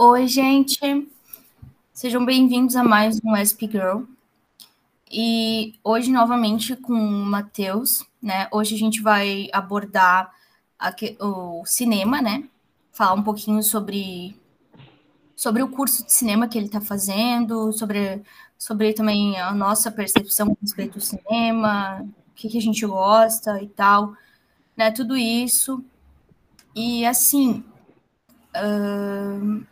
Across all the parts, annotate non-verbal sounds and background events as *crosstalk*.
Oi, gente. Sejam bem-vindos a mais um SP Girl. E hoje, novamente, com o Matheus, né? Hoje a gente vai abordar aqui, o cinema, né? Falar um pouquinho sobre, sobre o curso de cinema que ele está fazendo, sobre, sobre também a nossa percepção a respeito do cinema, o que, que a gente gosta e tal, né? Tudo isso. E assim, uh,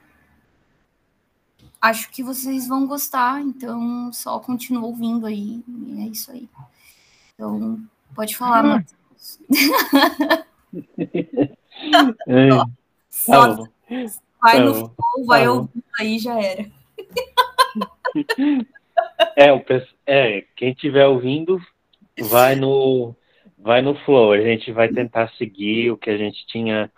acho que vocês vão gostar, então só continua ouvindo aí, e é isso aí. Então, pode falar. Matheus. *laughs* é, só tá vai tá no flow, vai tá ouvindo aí, já era. *laughs* É, o, é, quem estiver ouvindo, vai no, vai no flow. A gente vai tentar seguir o que a gente tinha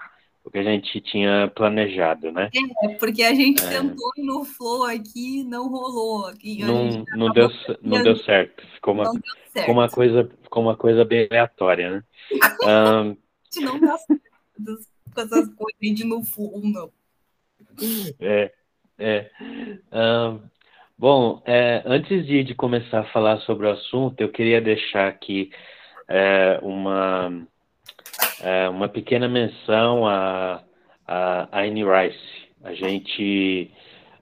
o que a gente tinha planejado, né? É, porque a gente é. tentou no flow aqui não rolou. Aqui, não, não, deu, não deu certo. Ficou uma, certo. Ficou uma, coisa, ficou uma coisa bem aleatória, né? *laughs* um... não dá certo com essas coisas de no flow, não. É, é. Um, bom, é, antes de, de começar a falar sobre o assunto, eu queria deixar aqui é, uma é, uma pequena menção a, a, a Annie Rice. A gente,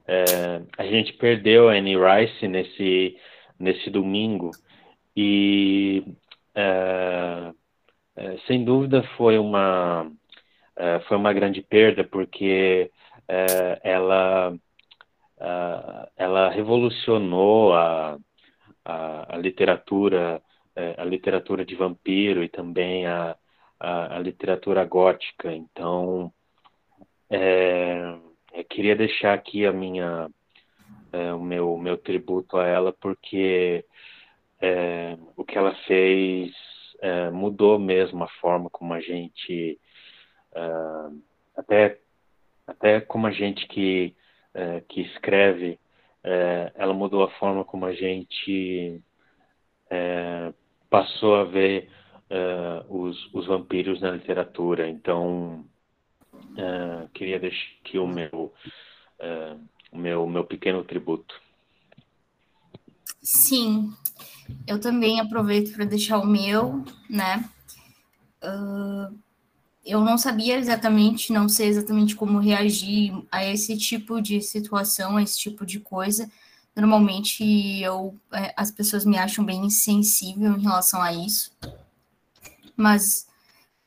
é, a gente perdeu a Annie Rice nesse, nesse domingo e, é, é sem dúvida, foi uma, é, foi uma grande perda porque ela, ela revolucionou a, a, a literatura a literatura de vampiro e também a, a, a literatura gótica. Então, é, eu queria deixar aqui a minha, é, o meu, meu tributo a ela, porque é, o que ela fez é, mudou mesmo a forma como a gente, é, até, até como a gente que, é, que escreve, ela mudou a forma como a gente passou a ver uh, os, os vampiros na literatura. Então, uh, queria deixar aqui o meu, uh, meu, meu pequeno tributo. Sim, eu também aproveito para deixar o meu, né? eu não sabia exatamente, não sei exatamente como reagir a esse tipo de situação, a esse tipo de coisa. Normalmente eu, as pessoas me acham bem insensível em relação a isso mas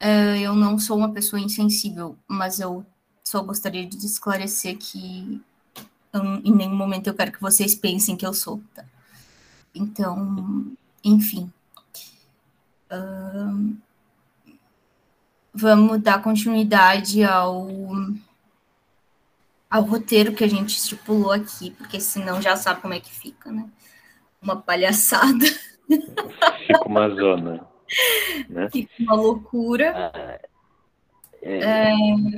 uh, eu não sou uma pessoa insensível, mas eu só gostaria de esclarecer que em nenhum momento eu quero que vocês pensem que eu sou. Tá? Então, enfim. Uh, vamos dar continuidade ao, ao roteiro que a gente estipulou aqui, porque senão já sabe como é que fica, né? Uma palhaçada. Fica uma zona. Né? Fica uma loucura. Ah, é... É,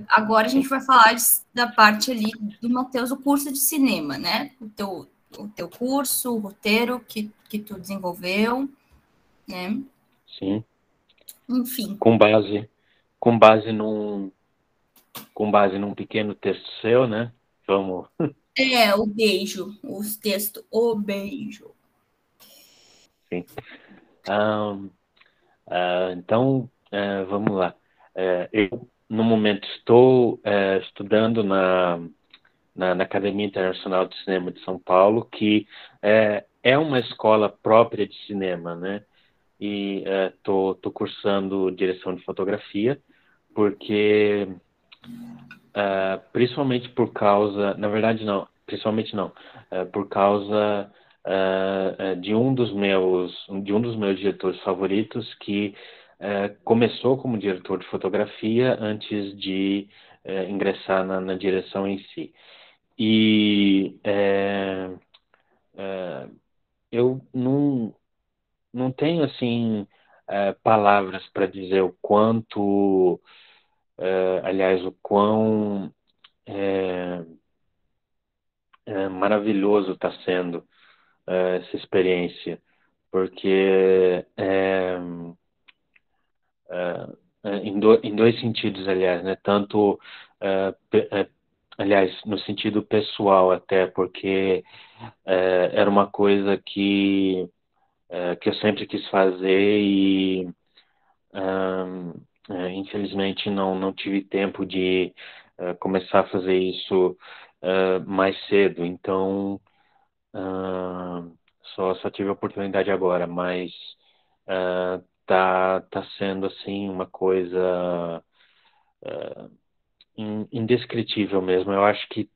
agora a gente vai falar da parte ali do Matheus, o curso de cinema, né? O teu, o teu curso, o roteiro que, que tu desenvolveu, né? Sim. Enfim. Com base, com base num, com base num pequeno texto seu, né? Vamos. É, o beijo, os textos, o beijo. Sim. Um, Uh, então, uh, vamos lá. Uh, eu, no momento, estou estudando na, na, na, Academia Internacional de Cinema de São Paulo, que é uma escola própria de cinema, né? E estou cursando direção de fotografia, porque, principalmente por causa, na verdade não, principalmente não, por causa uh, de um dos meus de um dos meus diretores favoritos que uh, começou como diretor de fotografia antes de uh, ingressar na, na, direção em si. E eu não não tenho assim palavras para dizer o quanto aliás o quão é, maravilhoso está sendo uh, essa experiência, porque é, uh, em, do, em, dois sentidos, aliás, né? Tanto aliás, no sentido pessoal até, porque é, era uma coisa que, é, que eu sempre quis fazer e é, infelizmente não, não tive tempo de é, começar a fazer isso é, mais cedo, então só, só tive a oportunidade agora, mas tá, tá sendo assim uma coisa indescritível mesmo. Eu acho que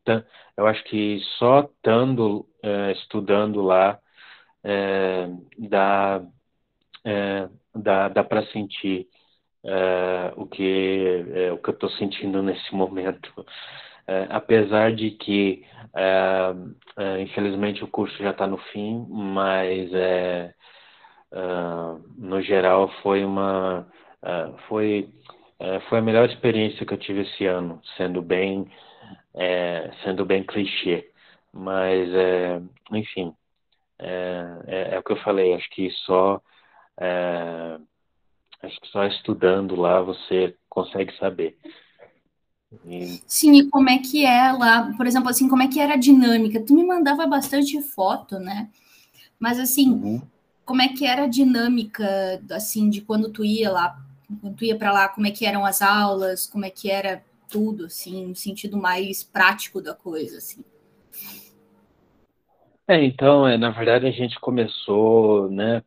eu acho que só estando é, estudando lá é, dá é, dá, dá para sentir o que o que eu estou sentindo nesse momento. É, apesar de que infelizmente o curso já está no fim, mas no geral foi uma foi é, foi a melhor experiência que eu tive esse ano, sendo bem, é, sendo bem clichê. Mas, é, enfim, é, é, é, o que eu falei. Acho que só, é, acho que só estudando lá você consegue saber. E... Sim, e como é que é lá, por exemplo, assim, como é que era a dinâmica? Tu me mandava bastante foto, né? Mas assim, uhum. como é que era a dinâmica, assim, de quando tu ia lá quando tu ia para lá, como é que eram as aulas, como é que era tudo, assim, no sentido mais prático da coisa, assim. É, então, é, na verdade a gente começou, né,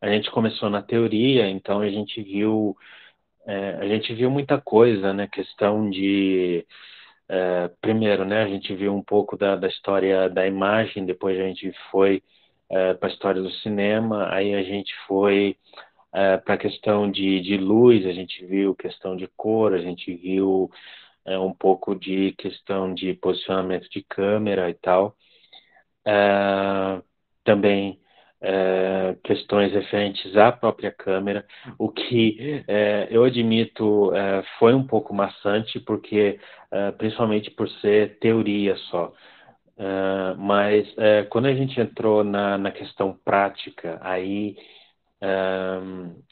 a gente começou na teoria, então a gente viu, é, a gente viu muita coisa, né, questão de, é, primeiro, né, a gente viu um pouco da, da história da imagem, depois a gente foi é, para a história do cinema, aí a gente foi é, para a questão de, de luz, a gente viu questão de cor, a gente viu é, um pouco de questão de posicionamento de câmera e tal. É, também é, questões referentes à própria câmera, o que é, eu admito é, foi um pouco maçante, porque principalmente por ser teoria só. mas quando a gente entrou na, na questão prática, aí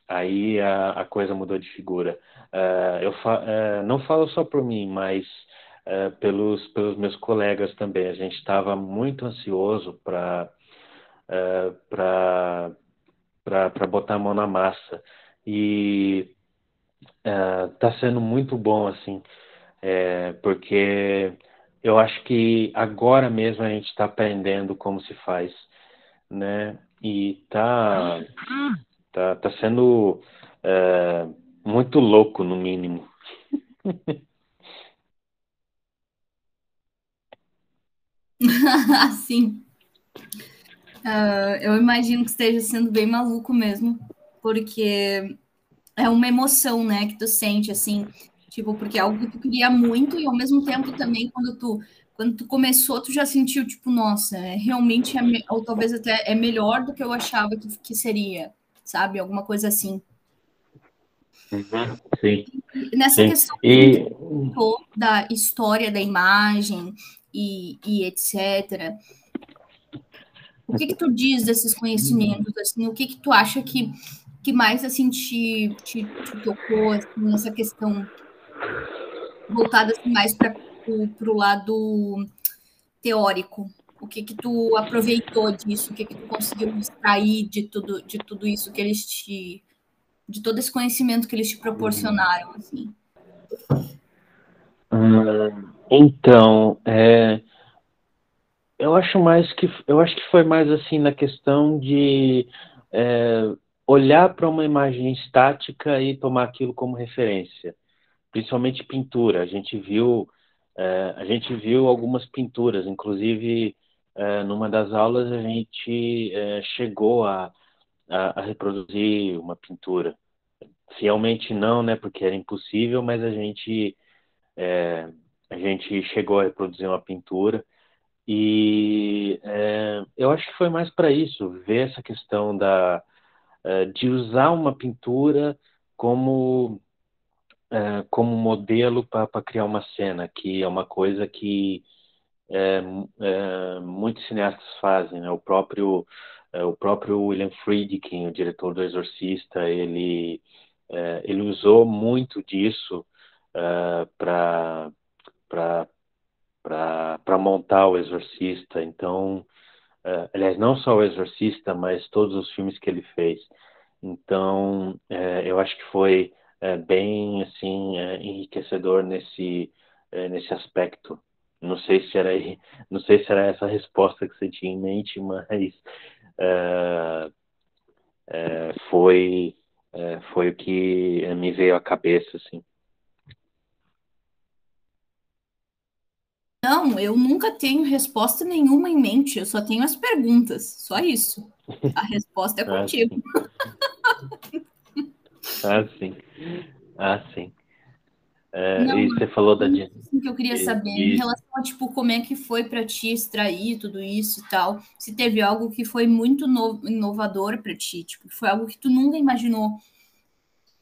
aí a, a, coisa mudou de figura. Uh, eu fa uh, não falo só por mim, mas uh, pelos, pelos meus colegas também. A gente estava muito ansioso para para botar a mão na massa. E está sendo muito bom, assim, é, porque eu acho que agora mesmo a gente está aprendendo como se faz, né? E tá, tá, tá sendo muito louco, no mínimo. *laughs* Sim. Uh, eu imagino que esteja sendo bem maluco mesmo, porque é uma emoção, né, que tu sente, assim, tipo, porque é algo que tu queria muito e ao mesmo tempo também quando tu quando tu começou, tu já sentiu, tipo, nossa, é, realmente é, ou talvez até é melhor do que eu achava que, que seria, sabe? Alguma coisa assim. Uhum, sim. Nessa sim. questão e... da história da imagem e, e etc. O que que tu diz desses conhecimentos, assim? O que que tu acha que, que mais, assim, te, te, te tocou, assim, nessa questão voltada assim, mais para o lado teórico? O que que tu aproveitou disso? O que que tu conseguiu extrair de tudo, de tudo isso que eles te, de todo esse conhecimento que eles te proporcionaram, assim? Hum, então, é, eu acho mais que eu acho que foi mais assim na questão de é, olhar para uma imagem estática e tomar aquilo como referência, principalmente pintura. A gente viu é, a gente viu algumas pinturas, inclusive é, numa das aulas a gente é, chegou a, a, a, reproduzir uma pintura. Fielmente não, né, porque era impossível, mas a gente é, a gente chegou a reproduzir uma pintura e é, eu acho que foi mais para isso, ver essa questão da é, de usar uma pintura como é, como modelo para criar uma cena, que é uma coisa que é, é, muitos cineastas fazem. Né? O próprio é, o próprio William Friedkin, o diretor do Exorcista, ele ele usou muito disso é, para para montar o Exorcista. Então, uh, aliás, não só o Exorcista, mas todos os filmes que ele fez. Então, uh, eu acho que foi uh, bem assim enriquecedor nesse nesse aspecto. Não sei se era *laughs* não sei se era essa a resposta que você tinha em mente, *laughs* mas foi foi o que me veio à cabeça assim. Não, eu nunca tenho resposta nenhuma em mente, eu só tenho as perguntas, só isso. A resposta é ah, contigo. ah, sim. Ah, sim. É, Não, e você falou da assim que eu queria saber e... em relação a tipo como é que foi para ti extrair tudo isso e tal. Se teve algo que foi muito no... inovador para ti, tipo, que foi algo que tu nunca imaginou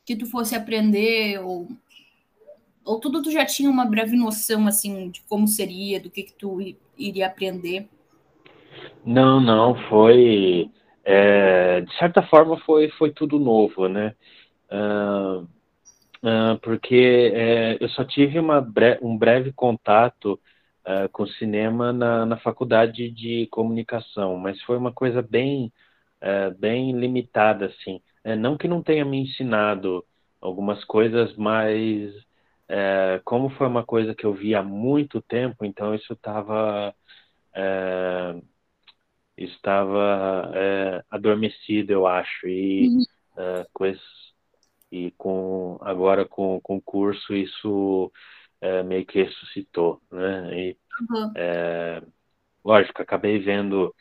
que tu fosse aprender ou ou tudo tu já tinha uma breve noção assim de como seria, do que que tu iria aprender? Não, não, foi é, de certa forma foi foi tudo novo, né? Uh, uh, porque é, eu só tive bre um breve contato uh, com cinema na, na faculdade de comunicação, mas foi uma coisa bem é, bem limitada assim. É, não que não tenha me ensinado algumas coisas, mas é, como foi uma coisa que eu vi há muito tempo, então isso estava é, estava é, adormecido, eu acho, e uhum. É, com esse, e com agora com, com o curso isso é, meio que ressuscitou, né? E, uhum. É, lógico, acabei vendo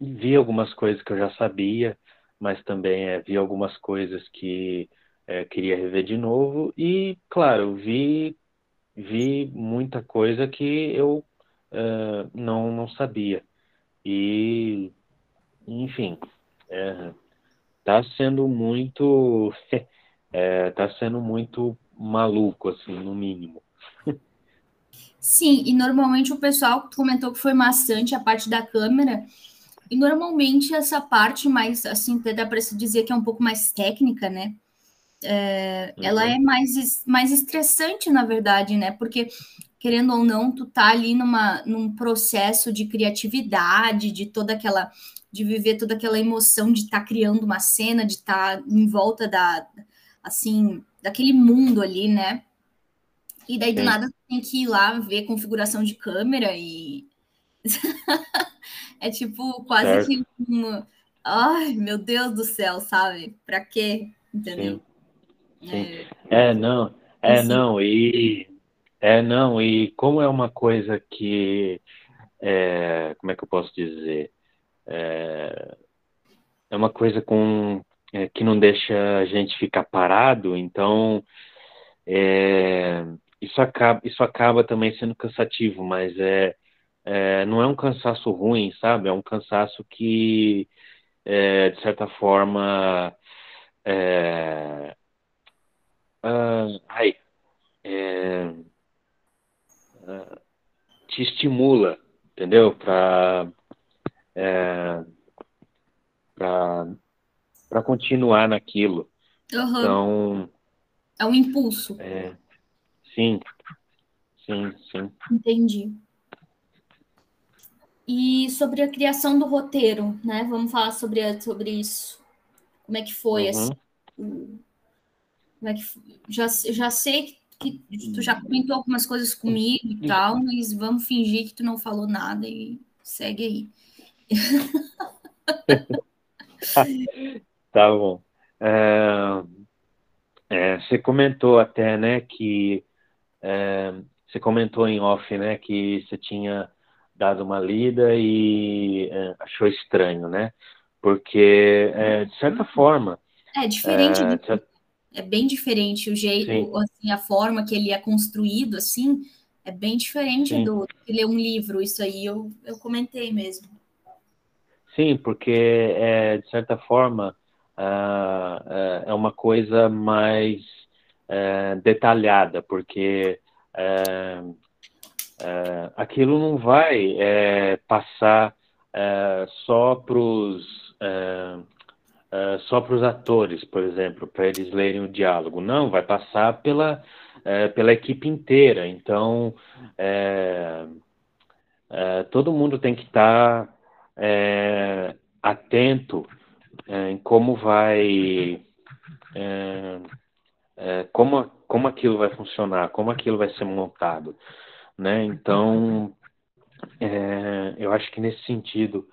vi algumas coisas que eu já sabia, mas também vi algumas coisas que é, queria rever de novo e, claro, vi, vi muita coisa que eu uh, não, não sabia. E, enfim, é, tá sendo muito. *laughs* É, tá sendo muito maluco, assim, no mínimo. Sim, e normalmente o pessoal comentou que foi maçante a parte da câmera. E normalmente essa parte mais, assim, dá para se dizer que é um pouco mais técnica, né? É, uhum. ela é mais, mais estressante, na verdade, né? Porque, querendo ou não, tu tá ali numa, num processo de criatividade, de toda aquela. de viver toda aquela emoção de estar tá criando uma cena, de estar tá em volta da. assim, daquele mundo ali, né? E daí, do nada, tem que ir lá ver configuração de câmera e. *laughs* é tipo quase certo. que. Ai, meu Deus do céu, sabe? Pra quê? Entendeu? Sim. Sim. É, não, é Sim. não, e é não, e como é uma coisa que é, como é que eu posso dizer? É, é uma coisa com é, que não deixa a gente ficar parado, então é, isso acaba isso acaba também sendo cansativo, mas é, é, não é um cansaço ruim, sabe? É um cansaço que é, de certa forma é, ai, é, uh, te estimula, entendeu? Para é, para continuar naquilo. Uhum. Então é um impulso. É, sim, sim, sim. Entendi. E sobre a criação do roteiro, né? Vamos falar sobre, sobre isso. Como é que foi uhum. assim, como é que já, já sei que tu já comentou algumas coisas comigo e tal, mas vamos fingir que tu não falou nada e segue aí. *laughs* tá bom. É, é, você comentou até, né, que é, você comentou em off, né, que você tinha dado uma lida e é, achou estranho, né? Porque, é, de certa forma... É diferente é, de é bem diferente o jeito, assim, a forma que ele é construído, assim, é bem diferente Sim. do que ler um livro. Isso aí eu, eu comentei mesmo. Sim, porque é, de certa forma uh, é uma coisa mais uh, detalhada, porque uh, aquilo não vai passar só para os uh, só para os atores, por exemplo, para eles lerem o diálogo. Não, vai passar pela, uh, pela equipe inteira. Então, todo mundo tem que estar tá, atento em como vai. como, como aquilo vai funcionar, como aquilo vai ser montado, né? Então, eu acho que nesse sentido,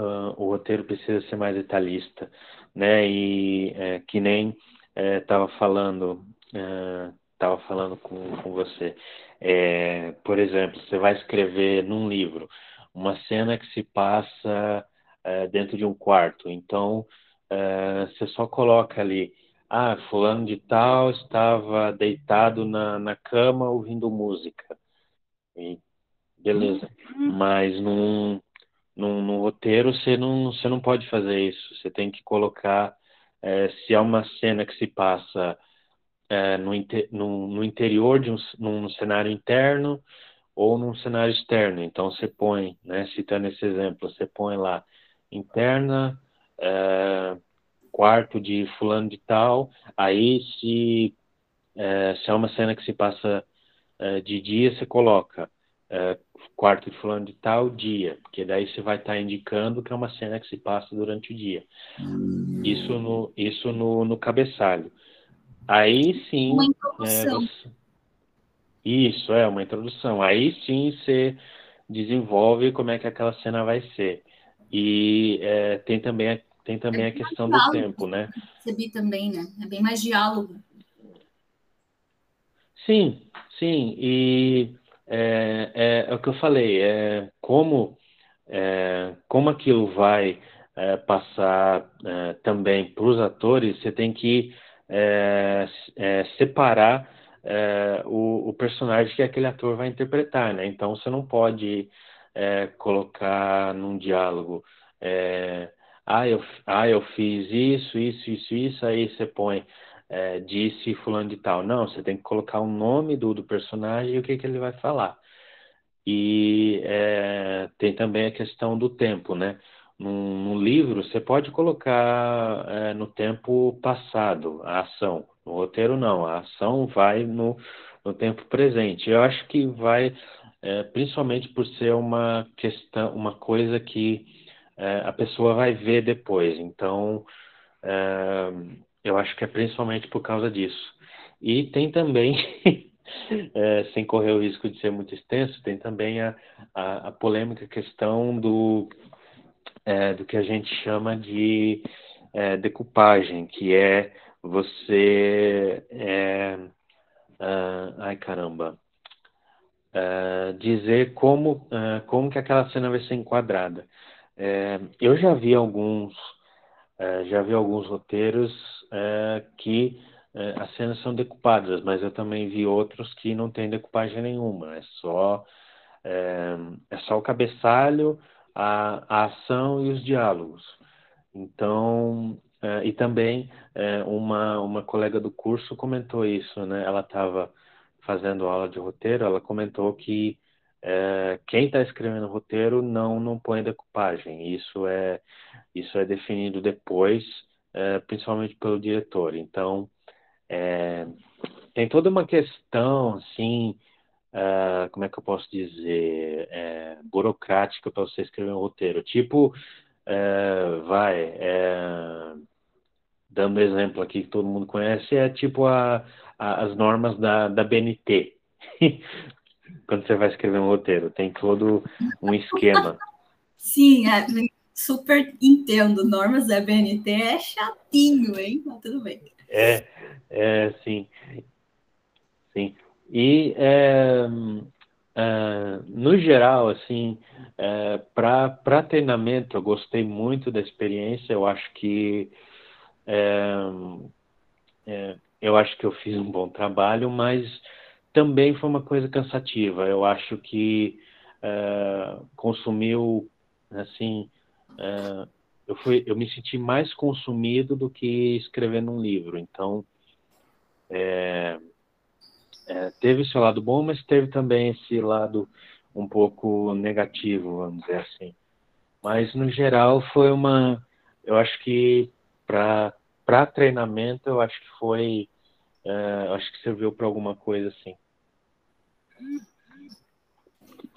uh, o roteiro precisa ser mais detalhista, né? E é, que nem estava é, falando, estava é, falando com, com você. É, por exemplo, você vai escrever num livro uma cena que se passa é, dentro de um quarto. Então, você só coloca ali, ah, fulano de tal estava deitado na, na cama ouvindo música. E beleza. Uhum. Mas num, num, num, roteiro você não, você não pode fazer isso. Você tem que colocar, é, se é uma cena que se passa é, no, no, no, interior de um num cenário interno ou num cenário externo. Então você põe, né, citando esse exemplo, você põe lá interna, é, quarto de fulano de tal, aí se, se é uma cena que se passa de dia, você coloca é, quarto de fulano de tal dia, porque daí você vai estar tá indicando que é uma cena que se passa durante o dia. Hum. Isso no, isso no, no cabeçalho. Aí sim. Uma introdução. É, você... Isso, é uma introdução. Aí sim você desenvolve como é que aquela cena vai ser. E é, tem também, tem também é a questão do tempo, né? Percebi também, né? É bem mais diálogo. Sim, sim. E é, é, é, o que eu falei, é como, é, como aquilo vai é, passar é, também para os atores, você tem que é, separar o, o, personagem que aquele ator vai interpretar, né? Então você não pode colocar num diálogo ah, eu, ah, eu fiz isso, isso, isso, isso, aí você põe é, disse fulano de tal. Não, você tem que colocar o nome do, do personagem e o que, que ele vai falar. E é, tem também a questão do tempo, né? Num, num livro, você pode colocar é, no tempo passado a ação. No roteiro, não. A ação vai no, no tempo presente. Eu acho que vai, é, principalmente por ser uma questão, uma coisa que é, a pessoa vai ver depois. Então, é, eu acho que é principalmente por causa disso. E tem também, *laughs* é, sem correr o risco de ser muito extenso, tem também a, a, a polêmica questão do, é, do que a gente chama de é, decupagem, que é você. É, uh, ai caramba! Uh, dizer como, uh, como que aquela cena vai ser enquadrada. eu já vi alguns é, já vi alguns roteiros é, que é, as cenas são decupadas, mas eu também vi outros que não tem decupagem nenhuma. É só é, é só o cabeçalho, a, a, ação e os diálogos. Então é, e também é, uma uma colega do curso comentou isso, né? Ela estava fazendo aula de roteiro, ela comentou que é, quem está escrevendo roteiro não não põe decupagem. Isso é isso é definido depois, é, principalmente pelo diretor. Então é, tem toda uma questão assim, é, como é que eu posso dizer, burocrática para você escrever um roteiro. Tipo, vai dando exemplo aqui que todo mundo conhece, é tipo a, a, as normas da, da BNT. *laughs* quando você vai escrever um roteiro. Tem todo um esquema. Sim, é, super entendo. Normas da BNT é chatinho, hein? Mas tudo bem. É, é sim. Sim. E é, é, no geral, assim, é, para treinamento, eu gostei muito da experiência. Eu acho que é, é, eu acho que eu fiz um bom trabalho, mas também foi uma coisa cansativa. Eu acho que uh, consumiu, assim, uh, eu, fui, eu me senti mais consumido do que escrevendo um livro. Então, é, é, teve seu lado bom, mas teve também esse lado um pouco negativo, vamos dizer assim. Mas, no geral, foi uma, eu acho que para treinamento, eu acho que foi. Uh, acho que serviu para alguma coisa assim.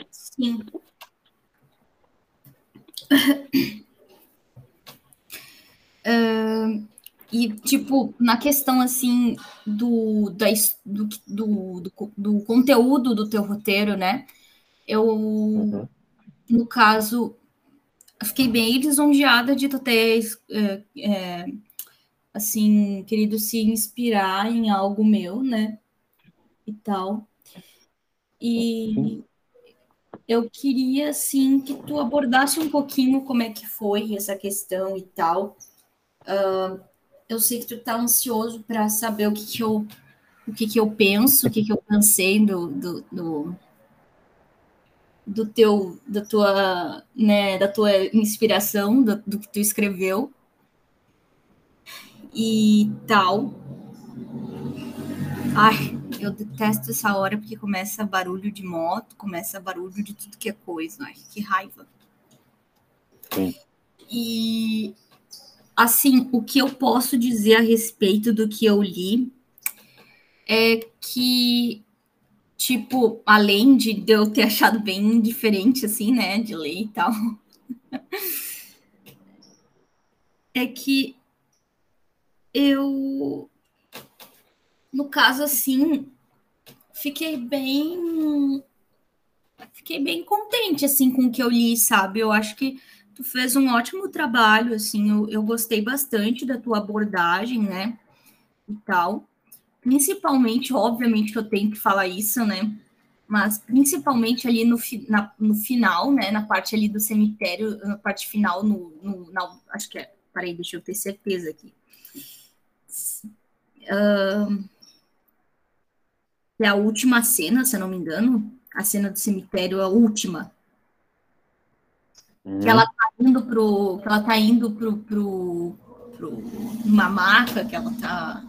Sim. *coughs* Uh, e, tipo, na questão, assim, do, da, do, do, do, do, conteúdo do teu roteiro, né? Eu, uhum. no caso, fiquei bem lisonjeada de tu ter, é, é, assim, querido se inspirar em algo meu, né? E tal. E eu queria, assim, que tu abordasse um pouquinho como é que foi essa questão e tal. Uh, eu sei que tu tá ansioso para saber o que, que eu o que, que eu penso, o que, que eu pensei do, do, do, do teu, da tua, né, da tua inspiração, do, do que tu escreveu e tal. Ai, eu detesto essa hora porque começa barulho de moto, começa barulho de tudo que é coisa. Ai, que raiva. Sim. E assim, o que eu posso dizer a respeito do que eu li é que, tipo, além de eu ter achado bem diferente, assim, né, de ler e tal, *laughs* é que eu, no caso, assim, fiquei bem. Fiquei bem contente, assim, com o que eu li, sabe? Eu acho que tu fez um ótimo trabalho, assim, eu, eu gostei bastante da tua abordagem, né, e tal. Principalmente, obviamente que eu tenho que falar isso, né, mas principalmente ali no, na, no final, né, na parte ali do cemitério, na parte final, no, no na, acho que é, peraí, deixa eu ter certeza aqui. Uh, é a última cena, se eu não me engano, a cena do cemitério, a última, Uhum. Que ela tá indo pro. Que ela tá indo pro, pro, pro uma maca, que ela tá.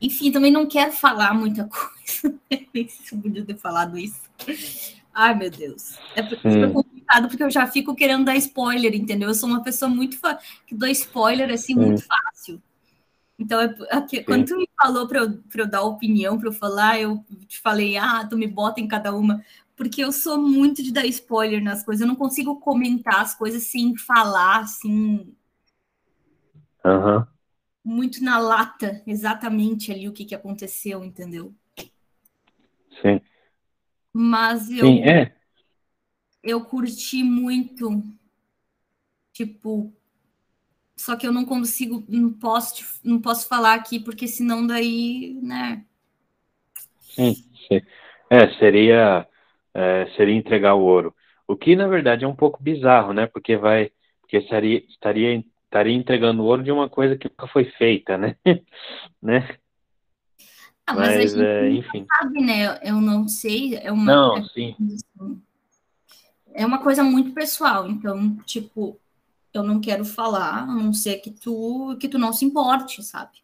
Enfim, também não quero falar muita coisa. *laughs* Nem se eu podia ter falado isso. Ai, meu Deus. É super complicado, porque eu já fico querendo dar spoiler, entendeu? Eu sou uma pessoa muito fa... que dou spoiler assim Sim. muito fácil. Então, é, é, quando tu me falou para eu, eu dar opinião, para eu falar, eu te falei, ah, tu me bota em cada uma porque eu sou muito de dar spoiler nas coisas, eu não consigo comentar as coisas sem falar, assim. Uhum. Muito na lata, exatamente ali o que, que aconteceu, entendeu? Sim. Mas eu. Sim, é. Eu curti muito. Tipo. Só que eu não consigo, não posso, não posso falar aqui, porque senão daí, né? Sim, sim. É, seria é, seria entregar o ouro. O que na verdade é um pouco bizarro, né? Porque vai, porque estaria, estaria, estaria entregando o ouro de uma coisa que nunca foi feita, né? *laughs* né? Ah, mas, mas, a gente é, enfim. sabe, né? Eu não sei. É uma, não, sim. É uma coisa muito pessoal. Então, tipo, eu não quero falar, a não ser que tu que tu não se importe, sabe?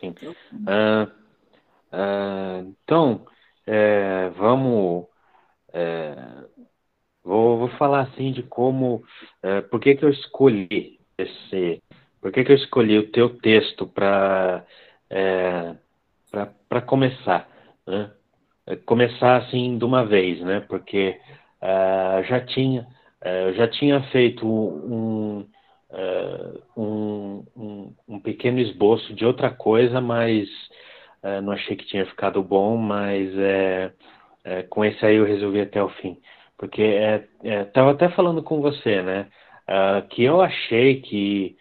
Sim. Uh, uh, então, é, vamos. É, vou, vou falar assim de como. É, por que, que eu escolhi esse. Por que, que eu escolhi o teu texto para é, para começar, né? É, começar assim de uma vez, né? Porque uh, já tinha eu já tinha feito um, uh, um, um, um, pequeno esboço de outra coisa, mas é, não achei que tinha ficado bom, mas é, é, com esse aí eu resolvi até o fim. Porque estava é, até falando com você, né? Que eu achei que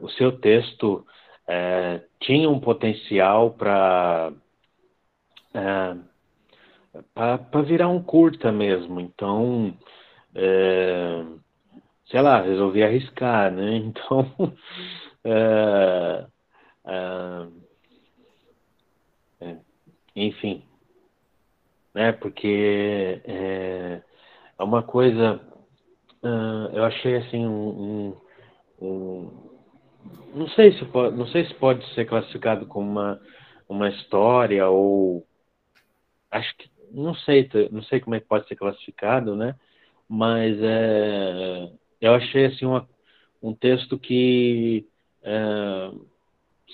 o seu texto tinha um potencial para para virar um curta mesmo. Então, é, sei lá, resolvi arriscar, né? *laughs* Então, é, é, enfim, né? Porque é, é uma coisa, uh, eu achei assim um, um, um, não sei se pode, não sei se pode ser classificado como uma uma história ou acho que não sei, não sei como é que pode ser classificado, né? Mas é, eu achei assim uma um texto que, é,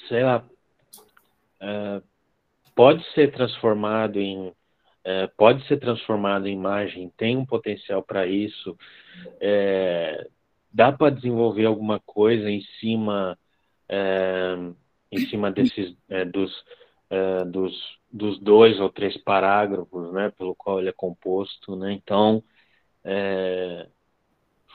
sei lá, é, pode ser transformado em é, pode ser transformado em imagem, tem um potencial para isso, é, dá para desenvolver alguma coisa em cima é, em cima desses é, dos, dos dos dois ou três parágrafos, né, pelo qual ele é composto, né? Então, é,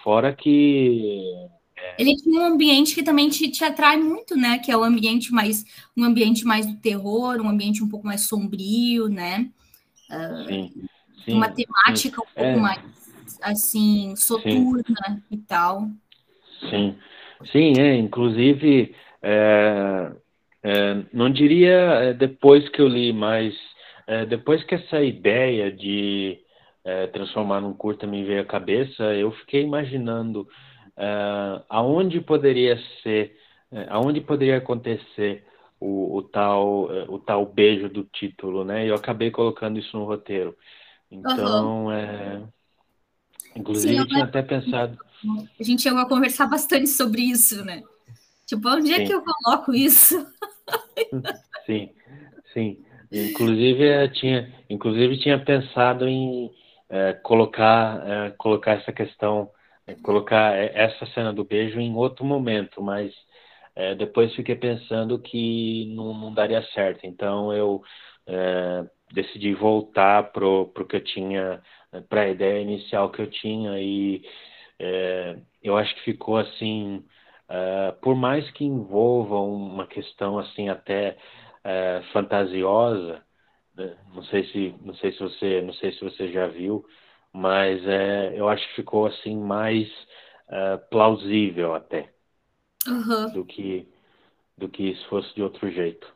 fora que ele tinha um ambiente que também te, te atrai muito, né? Que é o ambiente mais um ambiente mais do terror, um ambiente um pouco mais sombrio, né? Uh, sim, sim, uma temática sim. um pouco é. mais assim soturna e tal. Sim, sim, é. Inclusive, é, é, não diria é, depois que eu li, mas é, depois que essa ideia de é, transformar num curta me veio à cabeça, eu fiquei imaginando uh, aonde poderia ser, uh, aonde poderia acontecer o, o tal, uh, o tal beijo do título, né? Eu acabei colocando isso no roteiro. Então, uhum. é... inclusive Sim, eu tinha até pensado. A gente chegou a conversar bastante sobre isso, né? Tipo, onde sim. é que eu coloco isso? *laughs* sim, sim. Inclusive tinha, inclusive tinha pensado em é, colocar, é, colocar essa questão é, colocar essa cena do beijo em outro momento, mas é, depois fiquei pensando que não, não daria certo. Então eu é, decidi voltar pro, pro que eu tinha, para a ideia inicial que eu tinha e é, eu acho que ficou assim, é, por mais que envolva uma questão assim até é, fantasiosa, não sei se não sei se você não sei se você já viu mas é, eu acho que ficou assim mais uh, plausível até uhum. do que do que se fosse de outro jeito.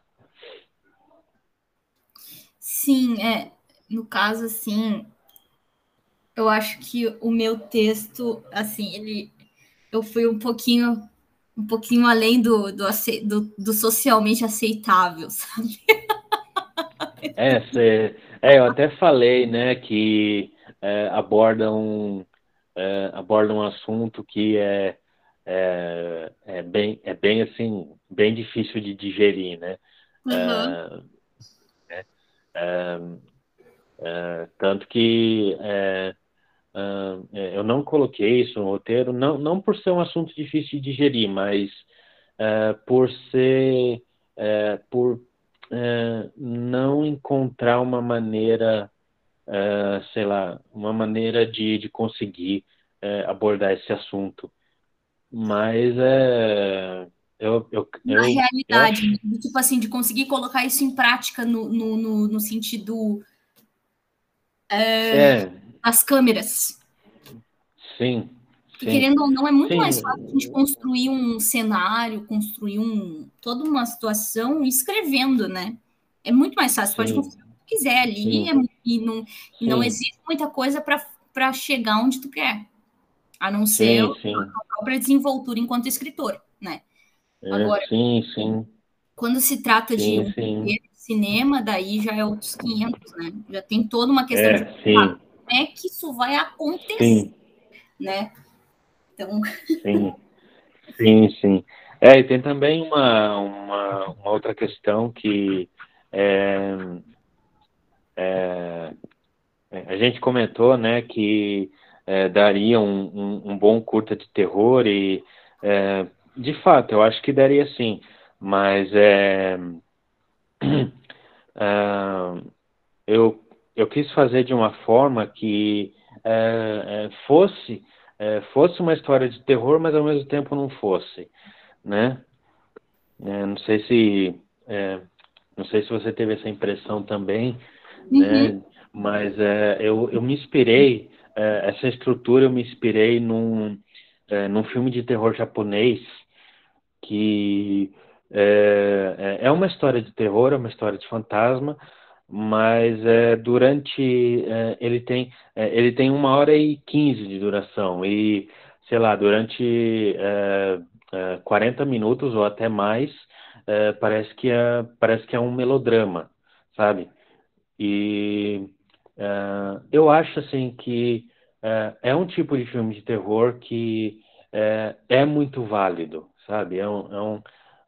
Sim, é no caso assim, eu acho que o meu texto assim ele eu fui um pouquinho um pouquinho além do, do, do, do socialmente aceitável, *laughs* sabe? É, cê, é, eu até falei, né, que é, aborda, um, é, aborda um assunto que é, é, é, bem, é bem assim, bem difícil de digerir, né? Uhum. É, é, é, tanto que eu não coloquei isso no roteiro, não, não por ser um assunto difícil de digerir, mas por ser, por não encontrar uma maneira uh, sei lá, uma maneira de, de conseguir uh, abordar esse assunto. Mas é. Eu, eu, Na eu, realidade, eu... tipo assim, de conseguir colocar isso em prática no, no, no, no sentido é, das câmeras. Sim. Sim. Querendo ou não, é muito sim. mais fácil a gente construir um cenário, construir um, toda uma situação escrevendo, né? É muito mais fácil. Sim. Pode construir quiser ali é, e não, não existe muita coisa para chegar onde tu quer, a não ser a própria desenvoltura enquanto escritor, né? É, Agora, sim, sim. quando se trata sim, de sim. cinema, daí já é outros 500, né? Já tem toda uma questão é, de como é que isso vai acontecer, né? Então... Sim, *laughs* sim, sim. É, e tem também uma, uma, uma outra questão que é, é, a gente comentou, né, que é, daria um, um, um, bom curta de terror e, é, de fato, eu acho que daria sim, mas é, é *clears throat* eu, eu quis fazer de uma forma que é, é, fosse uma história de terror, mas ao mesmo tempo não fosse, né? não sei se não sei se você teve essa impressão também, uhum. né? Mas é, eu, eu me inspirei, é, essa estrutura eu me inspirei num, é, num filme de terror japonês que é, é, é uma história de terror, é uma história de fantasma, mas é, durante é, ele tem é, ele tem uma hora e quinze de duração. E sei lá durante é, é, 40 minutos ou até mais é, parece que é parece que é um melodrama sabe? E uh, eu acho assim que é um tipo de filme de terror que é, é muito válido, sabe? É um, é um,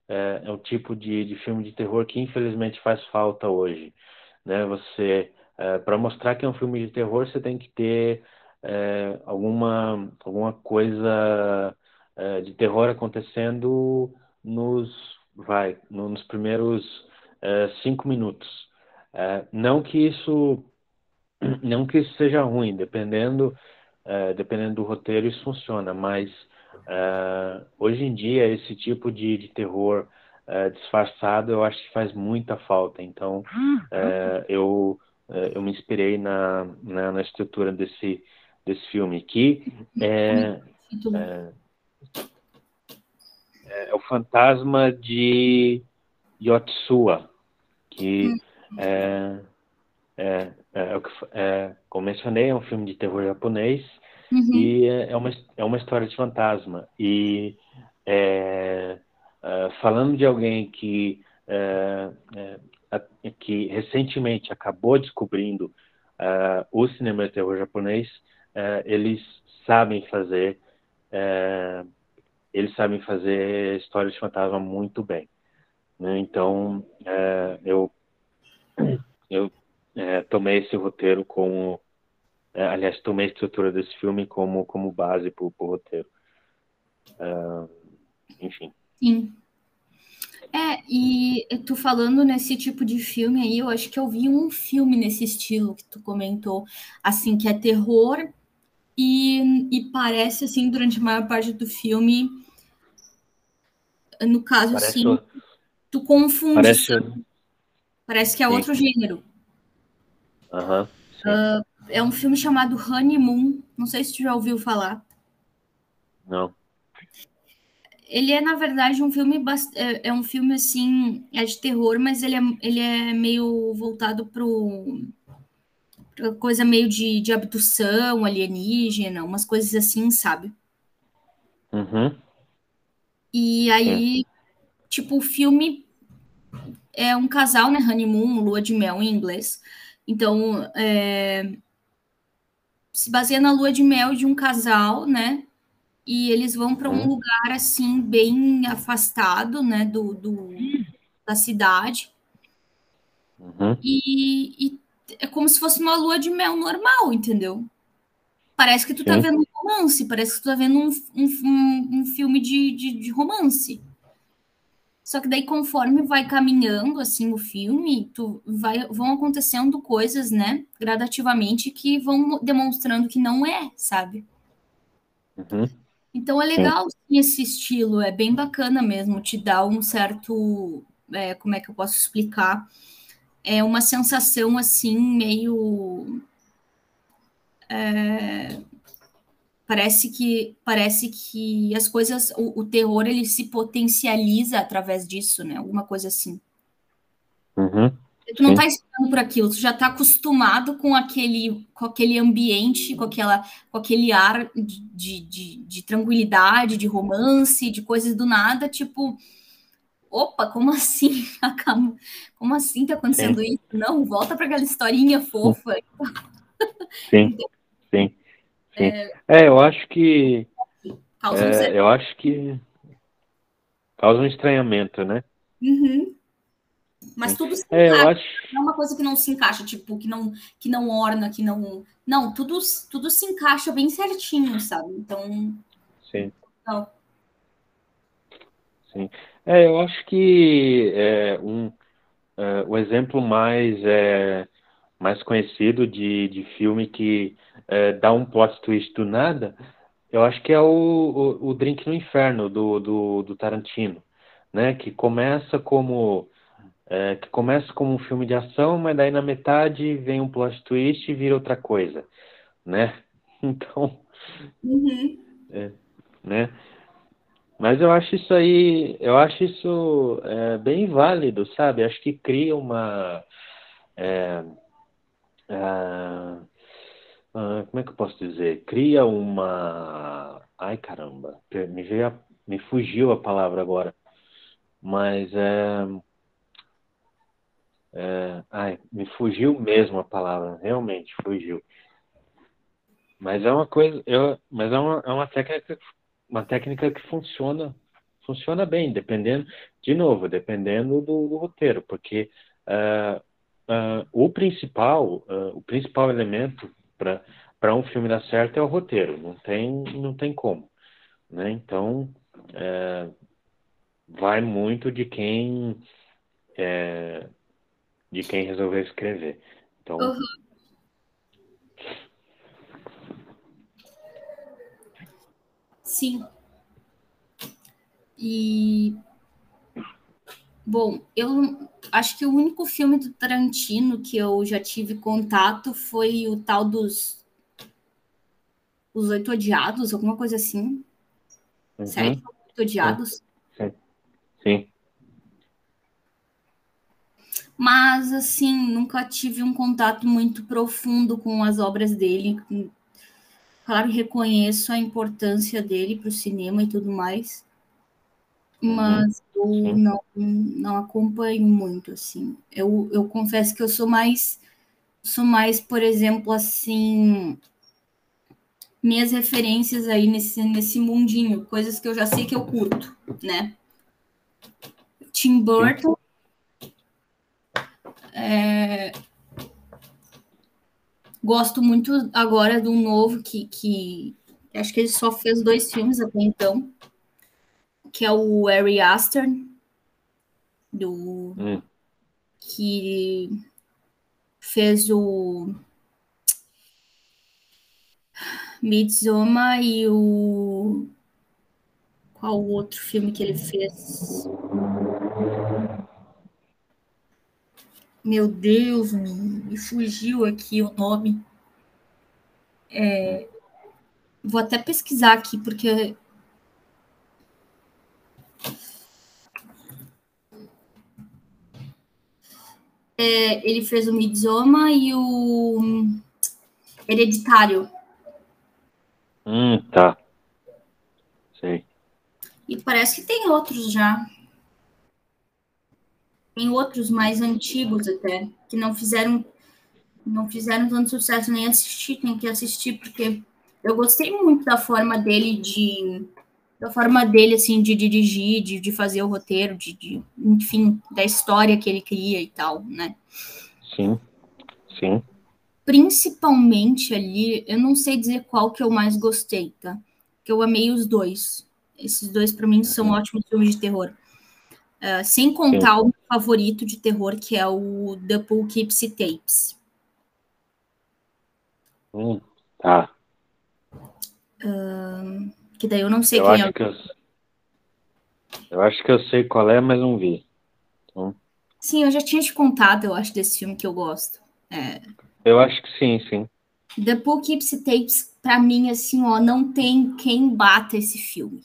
é, é um tipo de, de filme de terror que infelizmente faz falta hoje, né? Você é, para mostrar que é um filme de terror, você tem que ter é, alguma, alguma coisa é, de terror acontecendo nos, vai, nos primeiros cinco minutos. Não que isso *clears throat* não que isso seja ruim, dependendo dependendo do roteiro isso funciona, mas hoje em dia esse tipo de, de terror disfarçado eu acho que faz muita falta. Então eu é, eu me inspirei na, na, na, estrutura desse, desse filme, que é, é, é, o fantasma de Yotsua, que é, é, é, é, como mencionei, é um filme de terror japonês uhum. e é, é uma, é uma história de fantasma. E é, é falando de alguém que é, que recentemente acabou descobrindo uh, o cinema de terror japonês, uh, eles sabem fazer uh, eles sabem fazer histórias de fantasma muito bem. Né? Então eu eu tomei esse roteiro como aliás tomei a estrutura desse filme como como base para o roteiro. enfim. Sim. É, e tu falando nesse tipo de filme aí, eu acho que eu vi um filme nesse estilo que tu comentou, assim, que é terror e, e parece, assim, durante a maior parte do filme, no caso, parece assim, o... tu confunde. Parece, parece que é Sim. outro gênero. Uhum. Uh, é um filme chamado Honeymoon, não sei se tu já ouviu falar. Não ele é, na verdade, um filme é, é, um filme assim, é de terror, mas ele é, ele é meio voltado para coisa meio de, de abdução alienígena, umas coisas assim, sabe? Uhum. E aí, é. tipo, o filme é um casal, né? Honeymoon, lua de mel em inglês. Então, é, se baseia na lua de mel de um casal, né? E eles vão para um uhum. lugar assim bem afastado, né, do, do da cidade. Uhum. E, e, é como se fosse uma lua de mel normal, entendeu? Parece que tu tá Sim. tá vendo um romance, parece que tu tá vendo um, um, um filme de, de, de, romance. Só que daí, conforme vai caminhando assim o filme, tu vai, vão acontecendo coisas, né, gradativamente, que vão demonstrando que não é, sabe? Uhum. Então é legal sim, esse estilo, é bem bacana mesmo, te dá um certo, é, como é que eu posso explicar? É uma sensação assim meio é, parece que parece que as coisas, o, o, terror ele se potencializa através disso, né? Alguma coisa assim. Uhum. Tu não está esperando por aquilo, tu já está acostumado com aquele, com aquele ambiente, com, aquela, com aquele ar de, de, de, tranquilidade, de romance, de coisas do nada, tipo, opa, como assim? *laughs* Como assim está acontecendo sim. isso? Não, volta para aquela historinha fofa. Sim, *laughs* sim, sim. É, é eu acho que. Causa é, um eu acho que causa um estranhamento, né? Uhum. Mas tudo se é, encaixa. Acho... Não é uma coisa que não se encaixa, tipo, que não, que não orna, que não. Não, tudo, tudo se encaixa bem certinho, sabe? Então. Sim. Não. Sim. É, eu acho que é, um, é, o exemplo mais, é, mais conhecido de, de filme que é, dá um plot twist do nada, eu acho que é o, o, o Drink no Inferno, do, do, do Tarantino, né? Que começa como é, que começa como um filme de ação, mas daí na metade vem um plot twist e vira outra coisa, né? *laughs* Então, uhum. é, né? Mas eu acho isso aí, eu acho isso é, bem válido, sabe? Acho que cria uma é, uh, como é que eu posso dizer? Cria uma, ai caramba, me veio, a, me fugiu a palavra agora, mas é é, ai, me fugiu mesmo a palavra, realmente fugiu. Mas é uma coisa, eu, mas é uma, é uma técnica uma técnica que funciona funciona bem, dependendo, de novo, dependendo do, do roteiro, porque uh, uh, o principal, uh, o principal elemento para um filme dar certo é o roteiro, não tem, não tem como, né? Então, vai muito de quem de quem resolveu escrever. Então, uhum. Sim. E bom, eu acho que o único filme do Tarantino que eu já tive contato foi o tal dos Os Oito Odiados, alguma coisa assim. Uhum. Certo? Oito Odiados. Sim. Sim. Mas, assim, nunca tive um contato muito profundo com as obras dele. Claro, reconheço a importância dele para o cinema e tudo mais, uhum. mas eu não, não acompanho muito, assim. Eu, eu confesso que eu sou mais, sou mais, por exemplo, assim, minhas referências aí nesse, nesse mundinho, coisas que eu já sei que eu curto, né? Tim Burton, é... Gosto muito agora de um novo que, que acho que ele só fez dois filmes até então, que é o Harry Astor, do hum. que fez o Midsommar e o qual outro filme que ele fez? Meu Deus, me fugiu aqui o nome. É, vou até pesquisar aqui, porque. É, ele fez o Midsommar e o Hereditário. Hum, tá. Sei. E parece que tem outros já. Tem outros mais antigos até, que não fizeram não fizeram tanto sucesso nem assistir, tem que assistir porque eu gostei muito da forma dele de da forma dele assim de dirigir, de, de fazer o roteiro, de, de enfim, da história que ele cria e tal, né? Sim. Sim. Principalmente ali, eu não sei dizer qual que eu mais gostei, tá? Que eu amei os dois. Esses dois para mim são ótimos filmes de terror. Uh, sem contar Sim. o meu favorito de terror, que é o The Poughkeepsie Tapes. Hum, tá. Uh, que daí eu não sei eu quem acho é. Que eu, eu acho que eu sei qual é, mas não vi. Então... Sim, eu já tinha te contado, eu acho, desse filme que eu gosto. É... Eu acho que sim, sim. The Poughkeepsie Tapes, pra mim, assim, ó, não tem quem bata esse filme.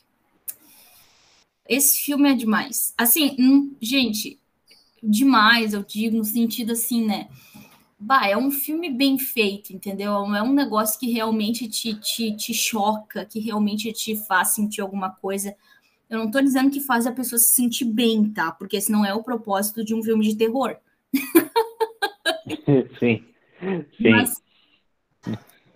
Esse filme é demais. Assim, hum, gente, demais, eu digo, no sentido assim, né? Bah, é um filme bem feito, entendeu? É um negócio que realmente te, te, te choca, que realmente te faz sentir alguma coisa. Eu não tô dizendo que faz a pessoa se sentir bem, tá? Porque esse não é o propósito de um filme de terror. *laughs* Sim. Sim. Mas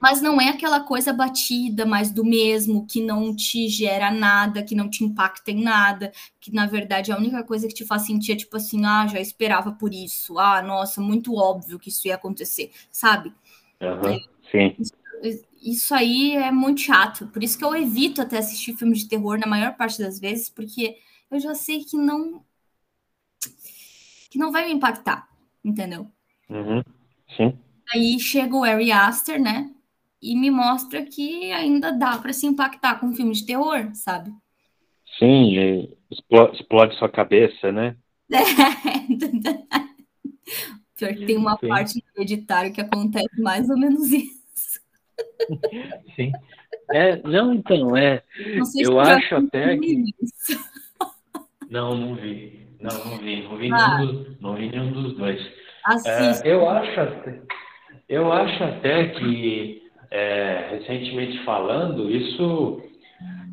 mas não é aquela coisa batida, mais do mesmo, que não te gera nada, que não te impacta em nada, que na verdade a única coisa que te faz sentir é tipo assim, ah, já esperava por isso, ah, nossa, muito óbvio que isso ia acontecer, sabe? Uhum, sim. Isso, isso aí é muito chato, por isso que eu evito até assistir filmes de terror na maior parte das vezes, porque eu já sei que não que não vai me impactar, entendeu? Uhum, sim. Aí chega o Harry Aster, né? E me mostra que ainda dá para se impactar com um filme de terror, sabe? Sim, explode, explode sua cabeça, né? É. *laughs* Pior que tem uma Sim. parte do editário que acontece mais ou menos isso. *laughs* Sim. É, não, então, é. eu acho até que. Isso. Não, não vi. Não, não vi. Não vi, ah. nenhum, dos, não vi nenhum dos dois. É, eu acho até, eu acho até que é, recentemente falando, isso,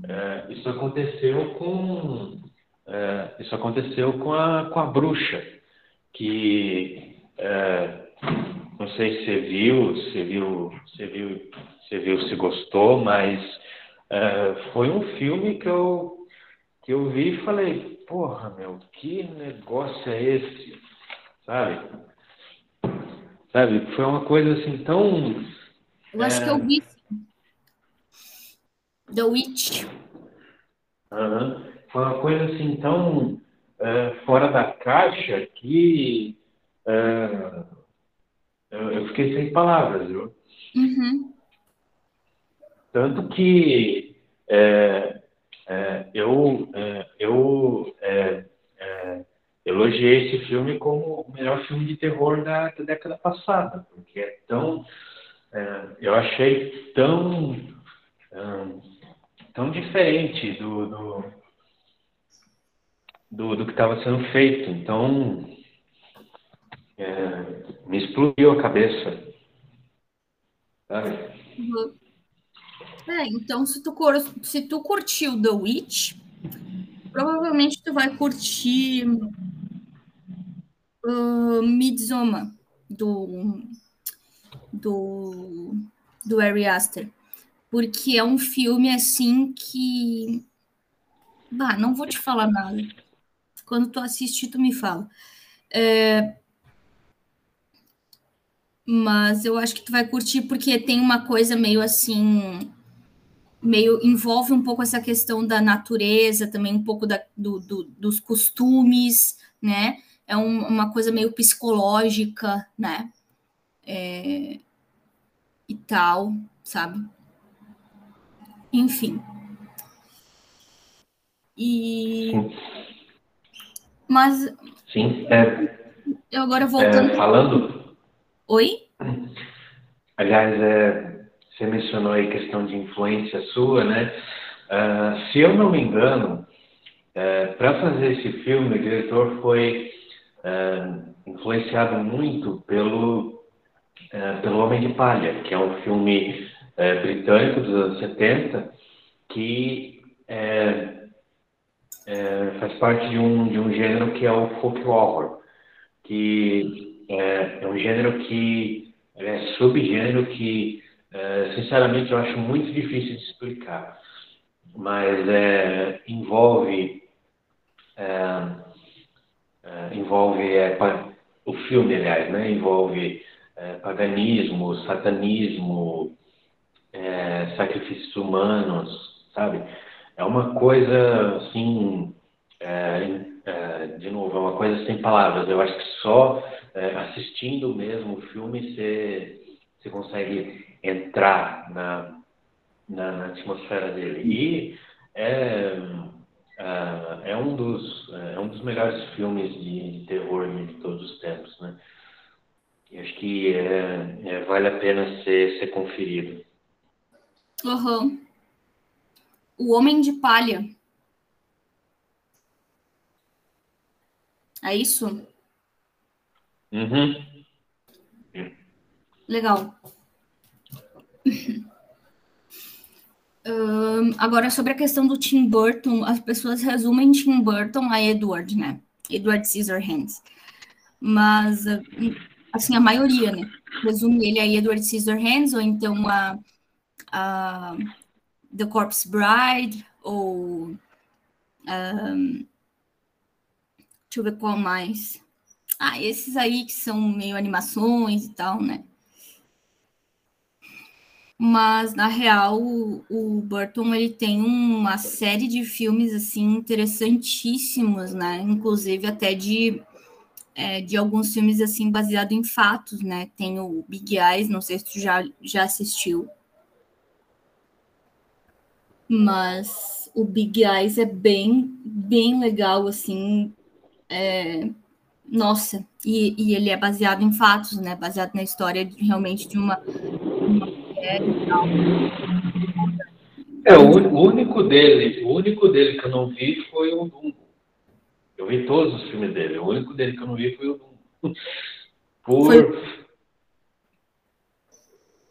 é, isso aconteceu com é, isso aconteceu com a, com a bruxa, que é, não sei se você viu, se viu, se viu, se viu, se gostou, mas uh, foi um filme que eu, que eu vi e falei, porra, meu, que negócio é esse? Sabe? Sabe? Foi uma coisa assim tão. Eu acho é... que eu vi. The Witch. Uhum. Foi uma coisa assim tão uh, fora da caixa que uh, eu, fiquei sem palavras, viu? Uhum. Tanto que é, é, eu, é, eu elogiei esse filme como o melhor filme de terror da, da década passada, porque é tão. Eu achei tão. tão diferente do, do, do, do que estava sendo feito. Então, me explodiu a cabeça. Sabe? Uhum. É, então se tu, se tu curtiu The Witch, provavelmente tu vai curtir uh, Midsommar, do, do, do Ari Aster. Porque é um filme assim que. Bah, não vou te falar nada. Quando tu assistir, tu me fala. É, mas eu acho que tu vai curtir porque tem uma coisa meio assim, meio envolve um pouco essa questão da natureza, também um pouco da, do, do, dos costumes, né? É um, uma coisa meio psicológica, né? É, e tal, sabe? Enfim. E. Sim. Mas. Sim, é. Eu agora voltando. É, falando Oi? Aliás, é, você mencionou aí questão de influência sua, né? Uh, se eu não me engano, é, para fazer esse filme, o diretor foi é, influenciado muito pelo, pelo Homem de Palha, que é um filme britânico dos anos 70, que faz parte de um, de um gênero que é o folk horror, que é, um gênero que é subgênero que, sinceramente, eu acho muito difícil de explicar, mas é, envolve é, é envolve o filme, aliás, né? Envolve é, paganismo, satanismo, sacrifícios humanos, sabe? É uma coisa assim, de novo, é uma coisa sem palavras. Eu acho que só é, assistindo mesmo o filme, você, você consegue entrar na, na, na atmosfera dele. E é, é, é, um dos, é um dos melhores filmes de, de terror de todos os tempos, né? Acho que é, é, vale a pena ser, ser conferido. Uhum. O Homem de Palha. É isso? Uhum. Legal. Um, agora, sobre a questão do Tim Burton, as pessoas resumem Tim Burton a Edward, né? Edward Scissorhands. Mas, assim, a maioria, né? Resume ele a Edward Scissorhands, ou então a, a The Corpse Bride, ou... Um, deixa eu ver qual mais. Ah, esses aí que são meio animações e tal, né? Mas, na real, o, o Burton ele tem uma série de filmes assim interessantíssimos, né? Inclusive até de, é, de alguns filmes assim baseados em fatos, né? Tem o Big Eyes, não sei se tu já, já assistiu. Mas o Big Eyes é bem, bem legal, assim. É, nossa, e, e, ele é baseado em fatos, né? Baseado na história de, realmente de uma, uma mulher e tal. É, o, único dele, o único dele que eu não vi foi o. Eu vi todos os filmes dele. O único dele que eu não vi foi o Dumbo. *laughs* Por... Foi,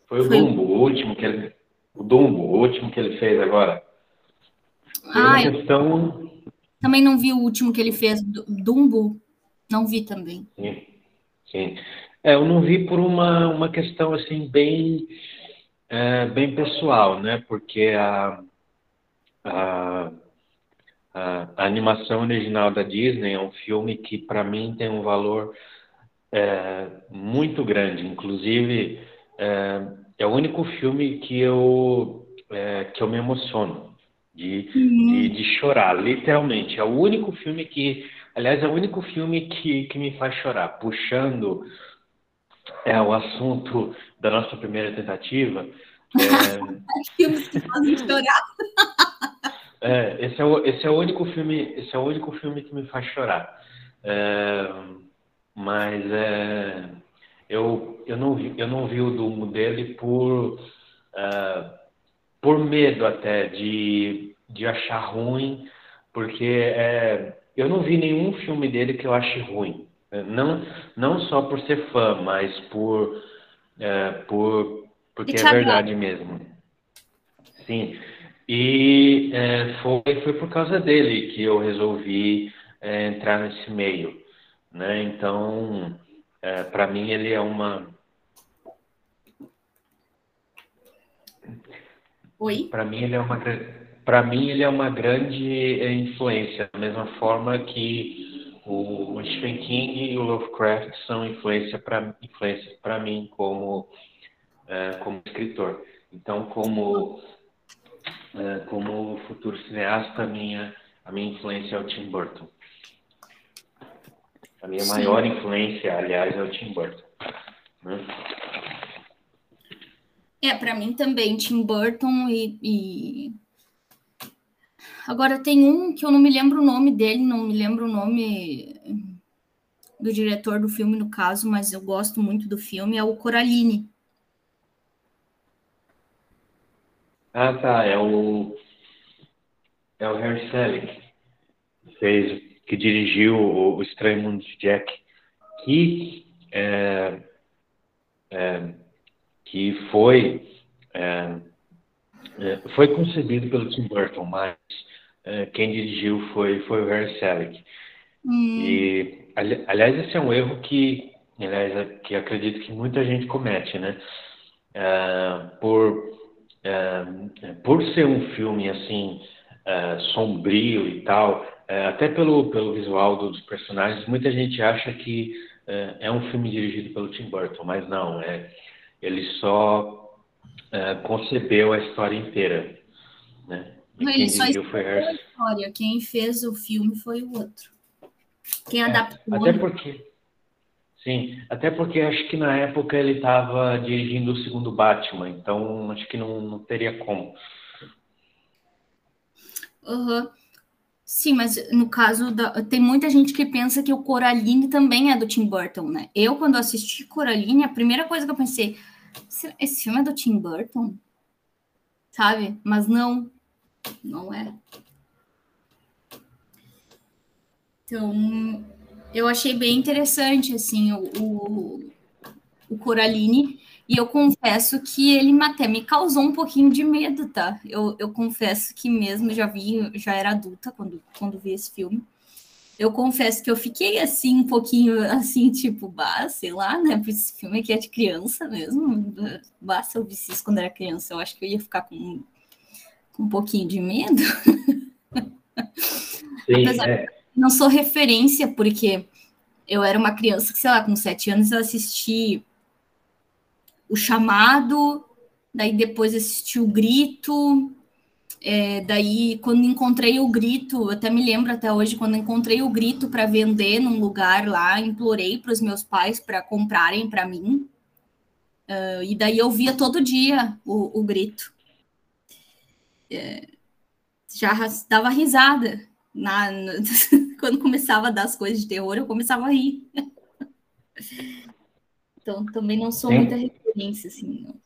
foi o foi... Dumbo, o último que ele. O Dumbo, o último que ele fez agora. ah, questão... Também não vi o último que ele fez, Dumbo. Não vi também. Sim, sim. É, eu não vi por uma, uma questão assim bem, é, bem pessoal, né? Porque a, a, a, animação original da Disney é um filme que, para mim, tem um valor é, muito grande. Inclusive, é, é, o único filme que eu, é, que eu me emociono de, uhum. de, de, chorar, literalmente. É o único filme que, aliás, é o único filme que, que me faz chorar, puxando é, o assunto da nossa primeira tentativa. É, *laughs* Filmes que fazem chorar. *laughs* É, esse, é o, esse é o único filme, esse é o único filme que me faz chorar. É, mas é, eu, eu, não vi, eu não vi o Dumo dele por, uh, por medo até de, de achar ruim, porque é, eu não vi nenhum filme dele que eu ache ruim. Não, não só por ser fã, mas por, é, por porque é verdade mesmo. Sim. E é, foi, foi por causa dele que eu resolvi é, entrar nesse meio. Né? Então, é, para mim, ele é uma. Oi? Para mim, ele é uma. Para mim, ele é uma grande influência, da mesma forma que o Stephen King e o Lovecraft são influência para influência para mim como é, como escritor. Então, como é, como futuro cineasta, a minha a minha influência é o Tim Burton. A minha Sim. maior influência, aliás, é o Tim Burton. Né? É, para mim também, Tim Burton e, e, Agora tem um que eu não me lembro o nome dele, não me lembro o nome do diretor do filme, no caso, mas eu gosto muito do filme, é o Coraline. Ah, tá, é o... É o Harry Selick. Fez que dirigiu o, o Estranho Mundo de Jack, que, é, é, que foi, é, é foi concebido pelo Tim Burton, mas é, quem dirigiu foi, foi o Harry Selick. Hum. E, ali, aliás, esse é um erro que, aliás, é, que acredito que muita gente comete, né? por, por ser um filme assim sombrio e tal, é, até pelo, pelo visual dos personagens, muita gente acha que é, é, um filme dirigido pelo Tim Burton, mas não, é, ele só é, concebeu a história inteira. Né? Não, ele só foi a história, quem fez o filme foi o outro. Quem é, adaptou. até porque. Sim, até porque acho que na época ele estava dirigindo o segundo Batman, então acho que não, não teria como. Uhum. Sim, mas no caso da, tem muita gente que pensa que o Coraline também é do Tim Burton, né? Eu quando assisti Coraline, a primeira coisa que eu pensei, esse filme é do Tim Burton, sabe? Mas não, não é. Então, eu achei bem interessante assim o, o, o Coraline. E eu confesso que ele até me causou um pouquinho de medo, tá? Eu, eu confesso que mesmo já vi, já era adulta quando, quando vi esse filme. Eu confesso que eu fiquei assim, um pouquinho *laughs* assim, tipo, bah, sei lá, né? Porque esse filme aqui é de criança mesmo. Basta eu vi isso quando era criança. Eu acho que eu ia ficar com, com um pouquinho de medo. *laughs* Sim, Apesar é. Não sou referência, porque eu era uma criança que, sei lá, com sete anos eu assisti o chamado, daí depois assisti o grito. É, daí, quando encontrei o grito, até me lembro até hoje, quando encontrei o grito para vender num lugar lá, implorei para os meus pais para comprarem para mim. Uh, e daí eu via todo dia o, o grito. É, já dava risada. Na, *laughs* quando começava a dar as coisas de terror, eu começava a rir. então, também não sou sim. muita referência, assim. Não.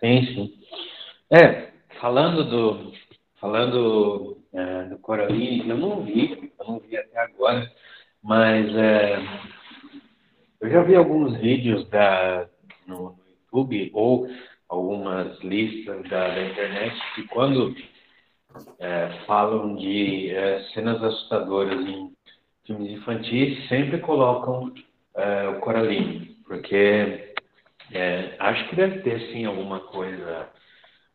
Sim, sim. É, falando do, falando é, do Coraline, eu não vi, eu não vi até agora, mas é, eu já vi alguns vídeos da, no, no YouTube ou algumas listas da, da internet que quando é, falam de é, cenas assustadoras em filmes infantis sempre colocam é, o Coraline, porque é, acho que deve ter sim alguma coisa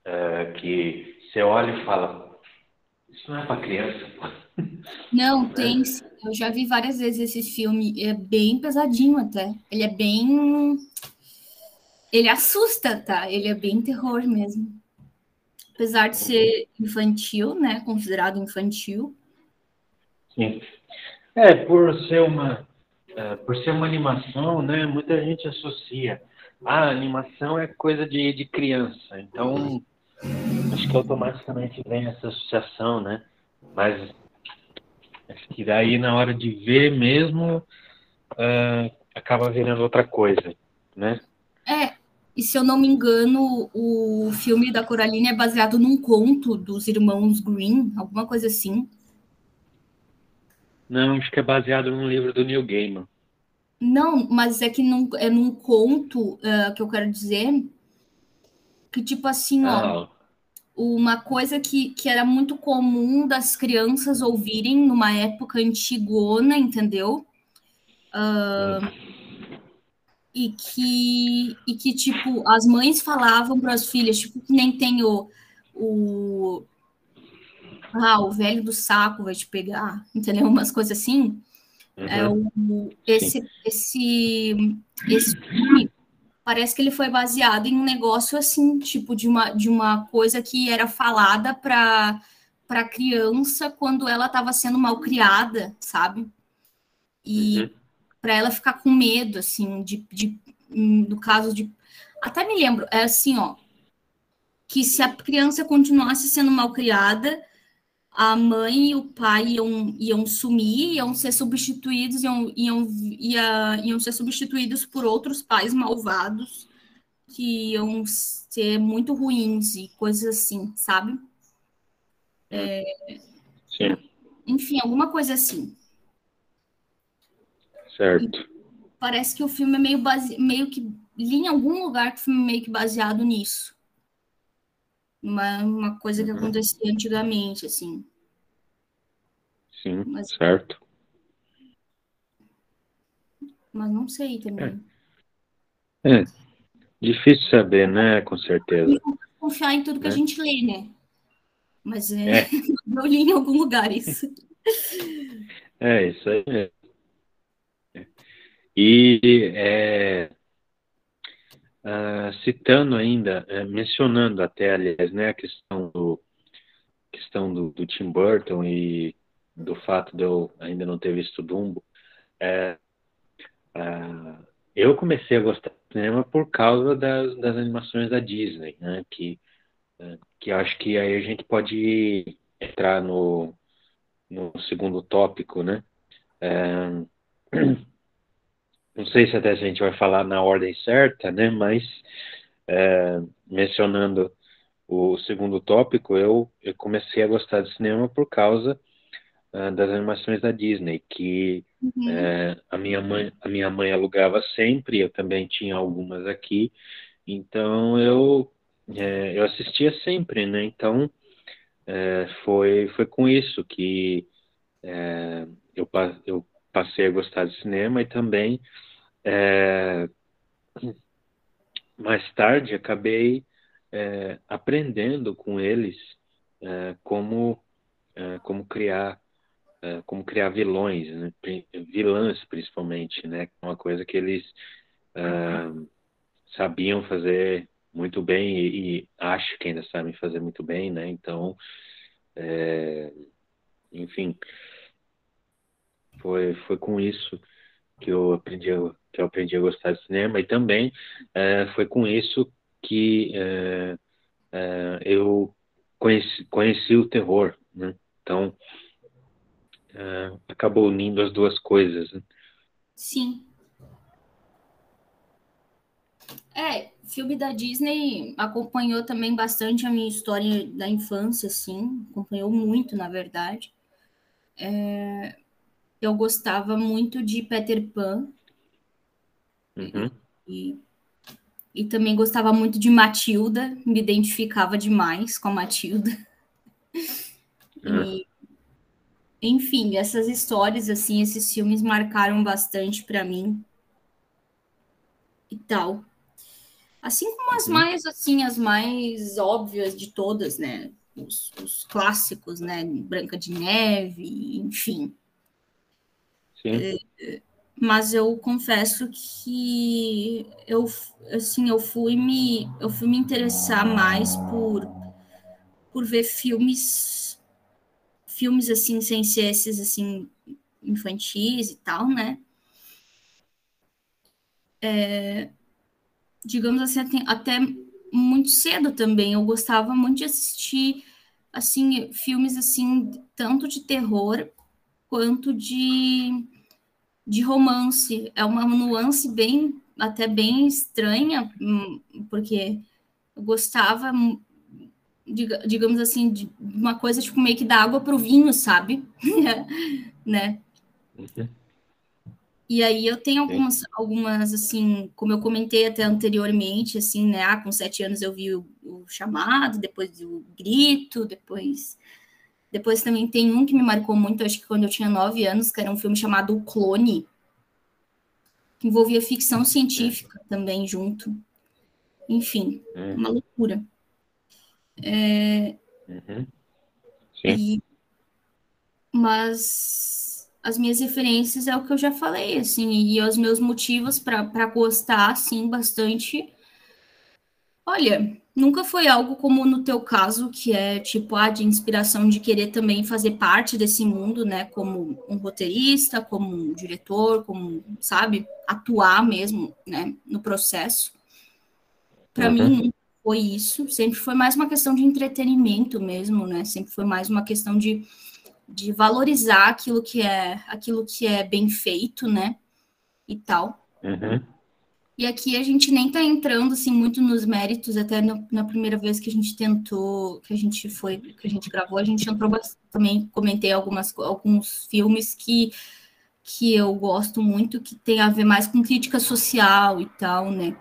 é, que você olha e fala, isso não é para criança. *laughs* Não, tem. Eu já vi várias vezes esse filme. É bem pesadinho até. Ele é bem. Ele assusta, tá? Ele é bem terror mesmo. Apesar de ser infantil, né? Considerado infantil. Sim. É, por ser uma, é, por ser uma animação, né? Muita gente associa. Ah, animação é coisa de, de criança. Então, acho que automaticamente vem essa associação, né? Mas acho que daí na hora de ver mesmo uh, acaba virando outra coisa, né? É, e se eu não me engano, o filme da Coraline é baseado num conto dos irmãos Green, alguma coisa assim. Não, acho que é baseado num livro do Neil Gaiman. Não, mas é que num, é num conto uh, que eu quero dizer que, tipo assim, ó, ah. uma coisa que, que era muito comum das crianças ouvirem numa época antigona, entendeu? Uh, e que, e que, tipo, as mães falavam para as filhas, tipo, que nem tem o, o. Ah, o velho do saco vai te pegar, entendeu? Umas coisas assim. Uhum. É, o, esse, esse, esse filme parece que ele foi baseado em um negócio assim, tipo, de uma, de uma coisa que era falada para para criança quando ela estava sendo mal criada, sabe? E, uhum para ela ficar com medo, assim, de, de, no caso de. Até me lembro, é assim, ó, que se a criança continuasse sendo mal criada, a mãe e o pai iam, iam sumir, iam ser substituídos, iam, iam, ia, iam ser substituídos por outros pais malvados que iam ser muito ruins e coisas assim, sabe? É, Sim. Enfim, alguma coisa assim. Certo. parece que o filme é meio, base... meio que. Li em algum lugar que o filme é meio que baseado nisso. Uma, uma coisa que uhum. acontecia antigamente, assim. Sim, mas, certo. Mas não sei também. É. é. Difícil saber, né? Com certeza. Confiar em tudo que é. a gente lê, né? Mas é, é. *laughs* eu li em algum lugar isso. É, isso aí mesmo. E é, uh, citando ainda, é, mencionando até, aliás, né, a questão do questão do, do, Tim Burton e do fato de eu ainda não ter visto Dumbo, é, uh, eu comecei a gostar do cinema por causa das, das animações da Disney, né, que, uh, que acho que aí a gente pode entrar no, no segundo tópico, né, é, não sei se até a gente vai falar na ordem certa, né? Mas é, mencionando o segundo tópico, eu, eu, comecei a gostar de cinema por causa uh, das animações da Disney, que uhum. é, a minha mãe a minha mãe alugava sempre, eu também tinha algumas aqui, então eu é, eu assistia sempre, né? Então é, foi foi com isso que é, eu, eu passei a gostar de cinema e também é, mais tarde acabei é, aprendendo com eles é, como é, como criar é, como criar vilões, né? vilãs principalmente, né? Uma coisa que eles é, sabiam fazer muito bem e, e, acho que ainda sabem fazer muito bem, né? Então, enfim, foi foi com isso que eu aprendi que eu aprendi a gostar de cinema e também é, foi com isso que é, é, eu conheci, conheci o terror, né? Então é, acabou unindo as duas coisas. Né? Sim. É, filme da Disney acompanhou também bastante a minha história da infância, assim, acompanhou muito, na verdade. É, eu gostava muito de Peter Pan. Uhum. E, e também gostava muito de Matilda, me identificava demais com a Matilda. Uhum. E, enfim, essas histórias, assim, esses filmes marcaram bastante para mim. E tal. Assim como as uhum. mais, assim, as mais óbvias de todas, né? Os, os clássicos, né? Branca de Neve, enfim. Sim. É, mas eu confesso que eu, assim, eu fui me, eu fui me interessar mais por, por ver filmes, filmes assim, sem ser esses, assim, infantis e tal, né? É, digamos assim, até muito cedo também. Eu gostava muito de assistir assim filmes assim, tanto de terror quanto de, de romance. É uma nuance bem até bem estranha, hum, porque eu gostava, digamos assim, de uma coisa tipo meio que da água para o vinho, sabe? *laughs* né? Uhum. E aí eu tenho algumas, algumas, assim, como eu comentei até anteriormente, assim, né? Ah, com sete anos eu vi o, o, chamado, depois o grito, depois. Depois também tem um que me marcou muito, acho que quando eu tinha nove anos, que era um filme chamado O Clone, que envolvia ficção científica também junto. Enfim, hum. uma loucura. É... Uhum. E... Mas as minhas referências é o que eu já falei, assim, e os meus motivos para gostar, assim, bastante. Olha, nunca foi algo como no teu caso, que é tipo, ah, de inspiração de querer também fazer parte desse mundo, né, como um roteirista, como um diretor, como, sabe, atuar mesmo, né, no processo. Para uhum. mim, foi isso, sempre foi mais uma questão de entretenimento mesmo, né, sempre foi mais uma questão de de valorizar aquilo que é aquilo que é bem feito, né? E tal. Uhum. E aqui a gente nem tá entrando assim muito nos méritos, até no, na primeira vez que a gente tentou, que a gente foi, que a gente gravou, a gente entrou também comentei algumas alguns filmes que que eu gosto muito, que tem a ver mais com crítica social e tal, né?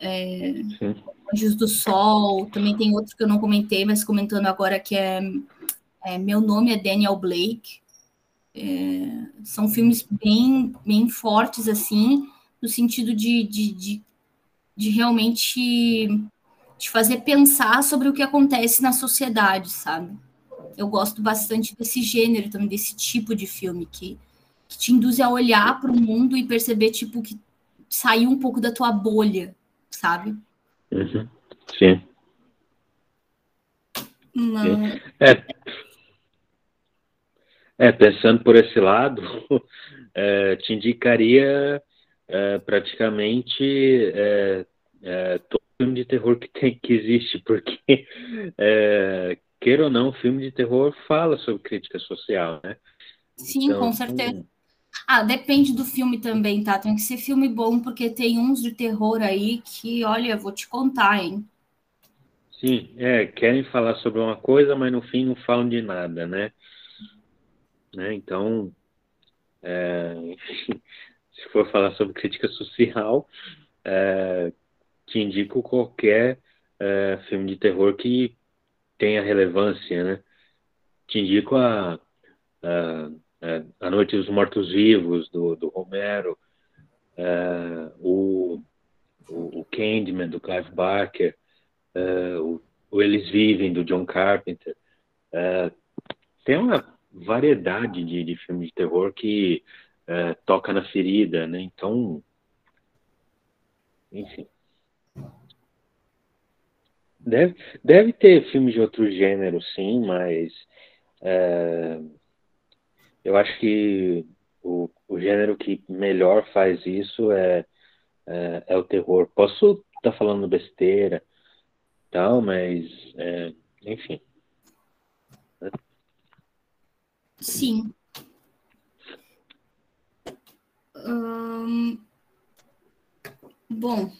É, Anjos do Sol, também tem outro que eu não comentei, mas comentando agora que é é, Meu Nome é Daniel Blake. É, são filmes bem, bem fortes, assim, no sentido de, de, de, de realmente te fazer pensar sobre o que acontece na sociedade, sabe? Eu gosto bastante desse gênero também, desse tipo de filme que, que te induz a olhar para o mundo e perceber, tipo, que saiu um pouco da tua bolha, sabe? Uhum. Sim. Não. É, é, pensando por esse lado, *laughs* é, te indicaria é, praticamente é, é, todo filme de terror que, tem, que existe, porque, é, queira ou não, filme de terror fala sobre crítica social, né? Sim, então, com certeza. Ah, depende do filme também, tá? Tem que ser filme bom, porque tem uns de terror aí que, olha, vou te contar, hein? Sim, é, querem falar sobre uma coisa, mas no fim não falam de nada, né? Né? Então, é, *laughs* enfim, se for falar sobre crítica social, é, te indico qualquer é, filme de terror que tenha relevância, né? Te indico a, a, a Noite dos Mortos-Vivos, do, do Romero, é, o, o, o Candyman, do Clive Barker, é, o, o Eles Vivem, do John Carpenter. É, tem uma variedade de, de filmes de terror que é, toca na ferida, né? Então, enfim. Deve, deve ter filmes de outro gênero, sim, mas é, eu acho que o, o gênero que melhor faz isso é, é, é o terror. Posso estar tá falando besteira, tal, mas é, enfim. Sim. Hum, bom,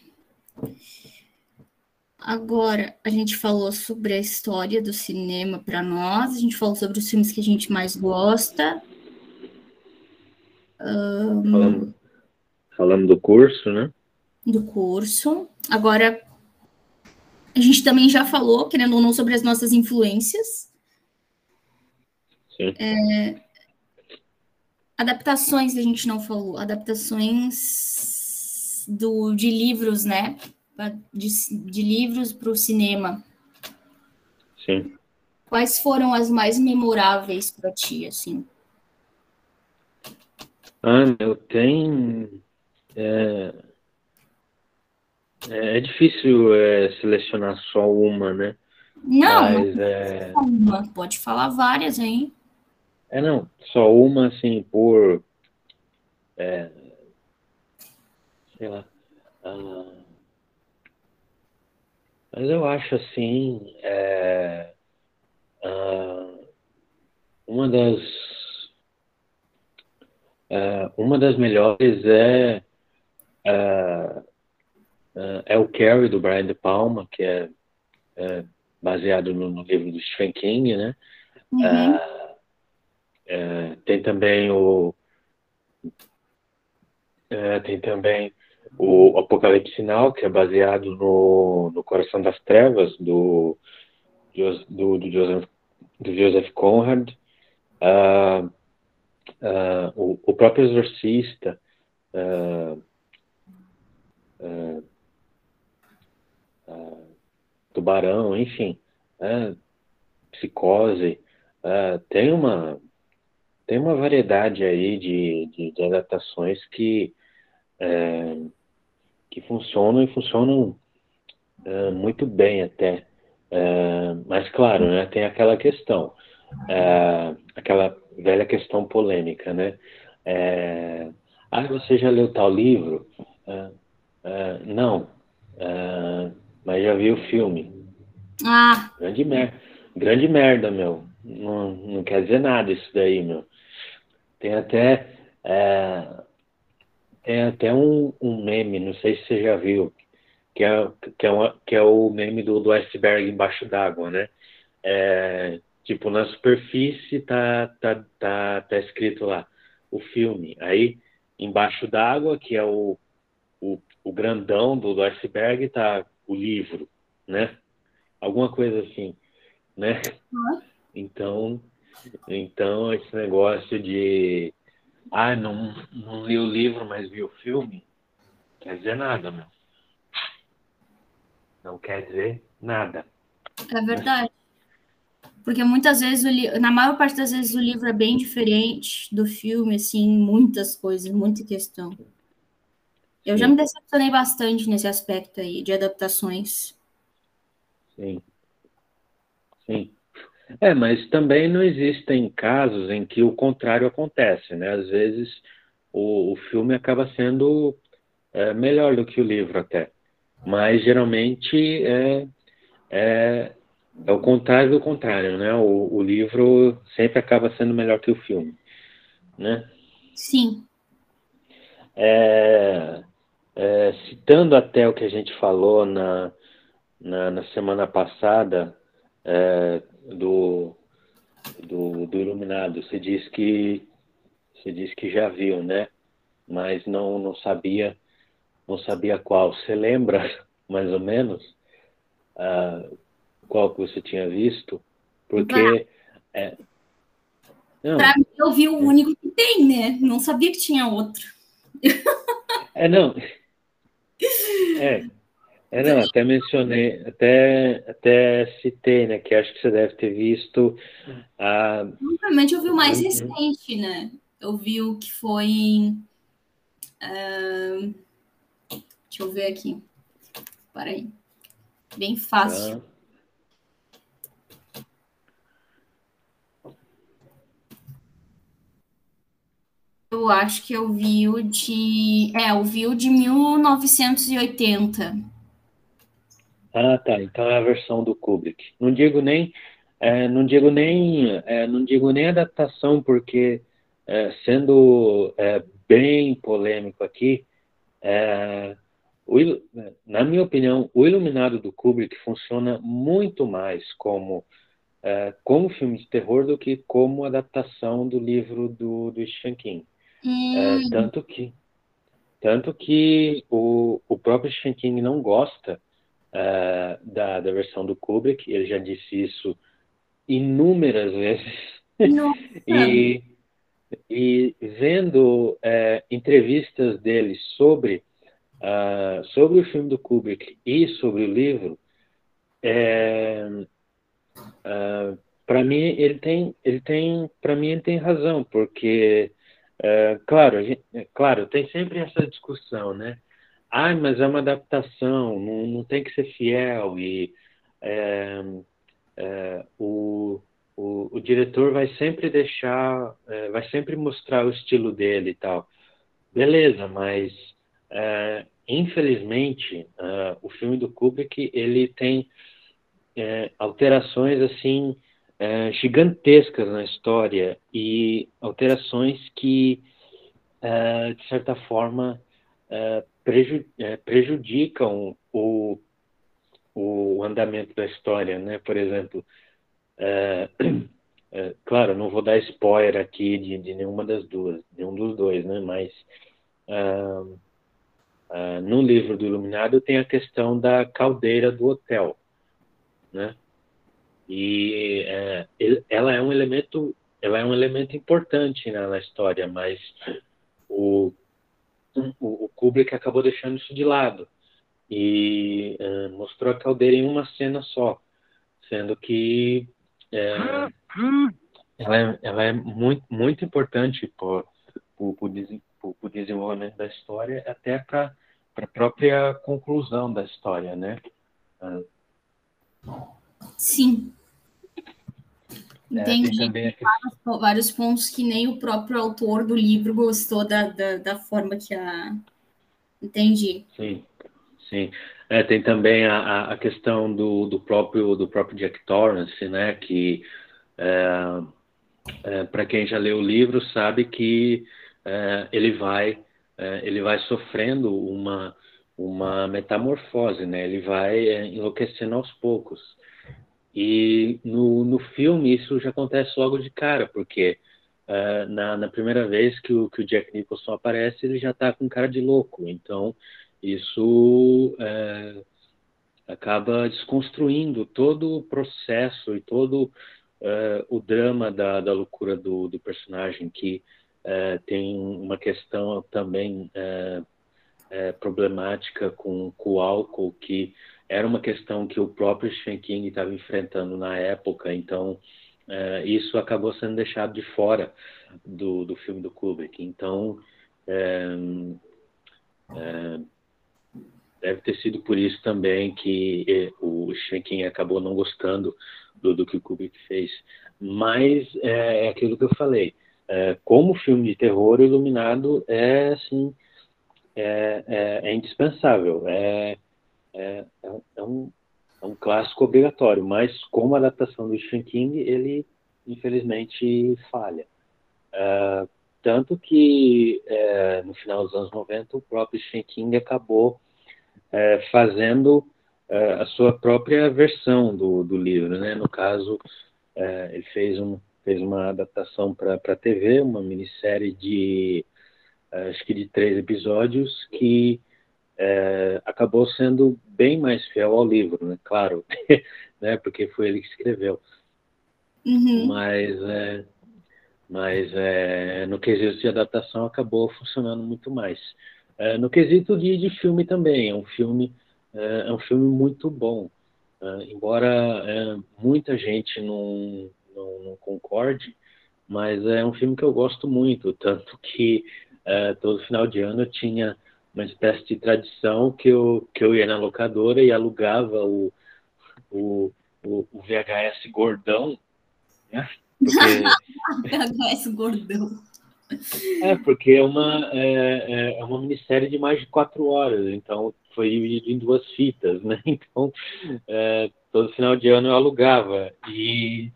agora a gente falou sobre a história do cinema para nós, a gente falou sobre os filmes que a gente mais gosta. Hum, falando, falando do curso, né? Do curso. Agora, a gente também já falou, querendo ou não, sobre as nossas influências. É, adaptações a gente não falou, adaptações do, de livros, né? de, de livros para o cinema. Sim. Quais foram as mais memoráveis para ti, assim? Ah, eu tenho. É, é, é difícil é, selecionar só uma, né? Não, Mas, não é... uma. Pode falar várias aí. É, não. Só uma, assim, por. É, sei lá. Ah, mas eu acho, assim. É, ah, uma das. É, uma das melhores é. é é o Carrie, do Brian De Palma, que é, é baseado no, no, livro do Stephen King, né? Uhum. É, tem também o é, tem também o Apocalipse Sinal, que é baseado no, no Coração das Trevas, do, do, do, Joseph, do Joseph Conrad. Uh, uh, o, o, próprio Exorcista. Uh, Tubarão, enfim, é, Psicose, tem uma tem uma variedade aí de, de, de adaptações que é, que funcionam e funcionam é, muito bem até, é, mas claro, né, tem aquela questão, é, aquela velha questão polêmica, né? ah, você já leu tal livro? não mas já vi o filme. Ah. Grande merda. Grande merda, meu. Não, não quer dizer nada isso daí, meu. Tem até. É, tem até um, um meme, não sei se você já viu, que é, que é, uma, que é o meme do, do iceberg embaixo d'água, né? É, tipo, na superfície tá, tá, tá, tá escrito lá o filme. Aí, embaixo d'água, que é o, o, o grandão do, do iceberg, tá o livro, né? Alguma coisa assim, né? Então, então esse negócio de ah, não, não li o livro, mas vi o filme, quer dizer nada, meu. Não quer dizer nada. É verdade. Porque muitas vezes, li... na maior parte das vezes, o livro é bem diferente do filme, assim, muitas coisas, muita questão. Eu já me decepcionei bastante nesse aspecto aí de adaptações. Sim. Sim. É, mas também não existem casos em que o contrário acontece, né? Às vezes o, o filme acaba sendo é, melhor do que o livro até. Mas geralmente é, é, é o contrário do contrário, né? O, o livro sempre acaba sendo melhor que o filme, né? Sim. É, é, citando até o que a gente falou na, na, na semana passada é, do, do, do, Iluminado, você disse que você disse que já viu, né? Mas não, não sabia não sabia qual. Você lembra *laughs* mais ou menos uh, qual que você tinha visto? Porque é, para mim eu vi o único que tem, né? Não sabia que tinha outro. É, não. *laughs* É, é não, até mencionei, até, até citei, né, que acho que você deve ter visto a... Provavelmente eu vi o mais uhum. recente, né? Eu vi o que foi... Uh... Deixa eu ver aqui. Para aí. Bem fácil. Ah. Eu acho que eu vi o de. É, eu vi o de 1980. Ah, tá. Então é a versão do Kubrick. Não digo nem. É, não digo nem. É, não digo nem adaptação, porque é, sendo é, bem polêmico aqui, é, o, na minha opinião, o Iluminado do Kubrick funciona muito mais como é, como filme de terror do que como adaptação do livro do, do Stephen King. Hum. tanto que, tanto que o, o próprio Stephen King não gosta uh, da, da versão do Kubrick, ele já disse isso inúmeras vezes. *laughs* e, e vendo uh, entrevistas dele sobre uh, sobre o filme do Kubrick e sobre o livro, é, uh, para mim ele tem, ele tem, para mim ele tem razão, porque é, claro, gente, é, claro, tem sempre essa discussão, né? Ah, mas é uma adaptação, não, não tem que ser fiel e é, é, o, o, o, diretor vai sempre deixar, é, vai sempre mostrar o estilo dele e tal. Beleza, mas é, infelizmente o filme do Kubrick ele tem alterações assim é, gigantescas na história e alterações que, é, de certa forma, é, é prejudicam o, o andamento da história, né? Por exemplo, é, é, claro, não vou dar spoiler aqui de, de nenhuma das duas, nenhum dos dois, né? Mas no livro do Iluminado tem a questão da caldeira do hotel, né? E é, ela é um elemento, ela é um elemento importante né, na história, mas o, o, o, Kubrick acabou deixando isso de lado e é, mostrou a caldeira em uma cena só, sendo que é, ela, é, ela é muito, muito importante para o desenvolvimento da história, até para a própria conclusão da história, né? Sim. Entendi. É, vários, vários, pontos que nem o próprio autor do livro gostou da, da, da forma que a. Entendi. Sim, sim. É, tem também a, a questão do, do, próprio, do próprio Jack Torrance, né? Que é, é, para quem já leu o livro sabe que é, ele vai é, ele vai sofrendo uma uma metamorfose, né? Ele vai enlouquecendo aos poucos. E no, no filme isso já acontece logo de cara, porque uh, na, na, primeira vez que o, que o Jack Nicholson aparece, ele já está com cara de louco. Então isso uh, acaba desconstruindo todo o processo e todo uh, o drama da, da loucura do, do personagem, que tem uma questão também problemática com, com o álcool que era uma questão que o próprio Stephen King estava enfrentando na época, então é, isso acabou sendo deixado de fora do, do filme do Kubrick. Então, é, é, deve ter sido por isso também que é, o Stephen King acabou não gostando do, do que o Kubrick fez. Mas é, é aquilo que eu falei. É, como filme de terror, Iluminado é assim é, é indispensável. É, é, é, é, um, é um clássico obrigatório, mas como adaptação do Stephen King, ele infelizmente falha. Uh, tanto que é, no final dos anos 90 o próprio Stephen King acabou é, fazendo é, a sua própria versão do, do livro, né? No caso, é, ele fez, um, fez uma adaptação para a TV, uma minissérie de é, acho que de três episódios que é, acabou sendo bem mais fiel ao livro, né? Claro, *laughs* né? Porque foi ele que escreveu. Uhum. Mas, é, mas é, no quesito de adaptação acabou funcionando muito mais. É, no quesito de, de filme também, é um filme é, é um filme muito bom. É, embora muita gente não, não, não, concorde, mas é um filme que eu gosto muito, tanto que todo final de ano eu tinha uma espécie de tradição que eu, que eu ia na locadora e alugava o, o, o, o VHS gordão, né? Porque... VHS gordão. É, porque é uma, é, é, é uma minissérie de mais de quatro horas, então foi dividido em duas fitas, né? *laughs* Então, é, todo final de ano eu alugava. E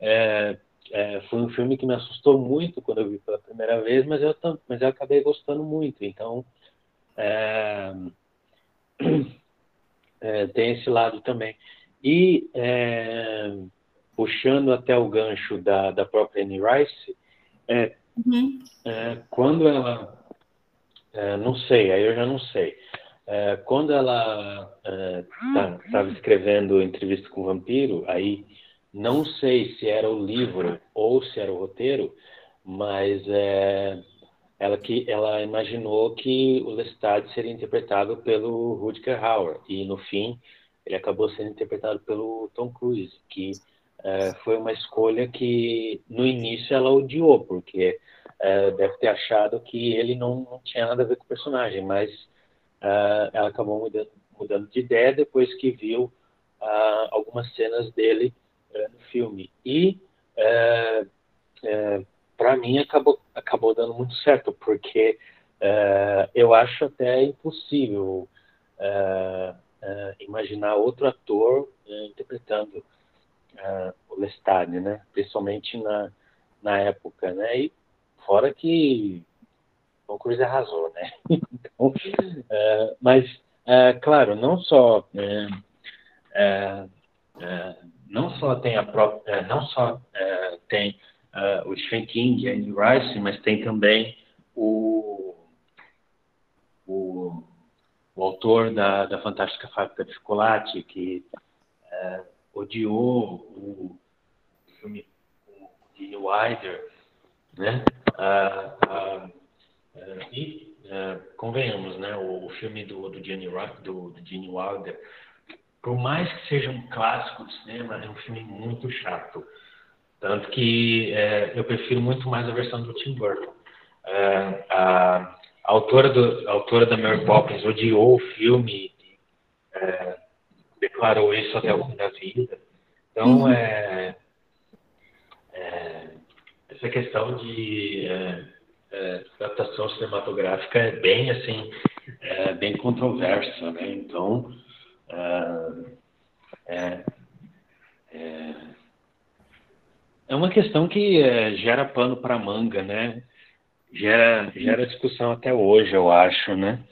é, é, foi um filme que me assustou muito quando eu vi pela primeira vez, mas eu, mas eu acabei gostando muito. Então, é, é, tem esse lado também. E é, puxando até o gancho da, da própria Annie Rice, é, uhum. É, quando ela, é, não sei, aí eu já não sei, quando ela estava tá, escrevendo entrevista com o vampiro, aí não sei se era o livro ou se era o roteiro, mas ela que ela imaginou que o Lestat seria interpretado pelo Rutger Hauer e no fim ele acabou sendo interpretado pelo Tom Cruise, que é, foi uma escolha que no início ela odiou, porque é, deve ter achado que ele não, não, tinha nada a ver com o personagem, mas é, ela acabou mudando, mudando, de ideia depois que viu algumas cenas dele no filme. E para mim acabou, acabou dando muito certo, porque eu acho até impossível imaginar outro ator interpretando o Lestat, né? Principalmente na, na época, né? E fora que Tom Cruise arrasou, né? *laughs* então, uh, mas, uh, claro, não só uh, não só tem a própria, não só tem o Stephen King Annie Rice, mas tem também o, o, o autor da, da Fantástica Fábrica de Chocolate, que odiou o filme com Gene Wilder, né? Ah, e convenhamos, né? O, filme do, do, Gene, do, do Gene Wilder, por mais que seja um clássico de cinema, é um filme muito chato. Tanto que é, eu prefiro muito mais a versão do Tim Burton. É, a, a, autora do, a autora da Mary Poppins odiou o filme, é, declarou isso até o fim da vida. Então, uhum. é, é, essa questão de é, é, adaptação cinematográfica é bem assim, bem controversa, né? Então, é, é, é uma questão que gera pano para manga, né? Gera, gera discussão até hoje, eu acho, né?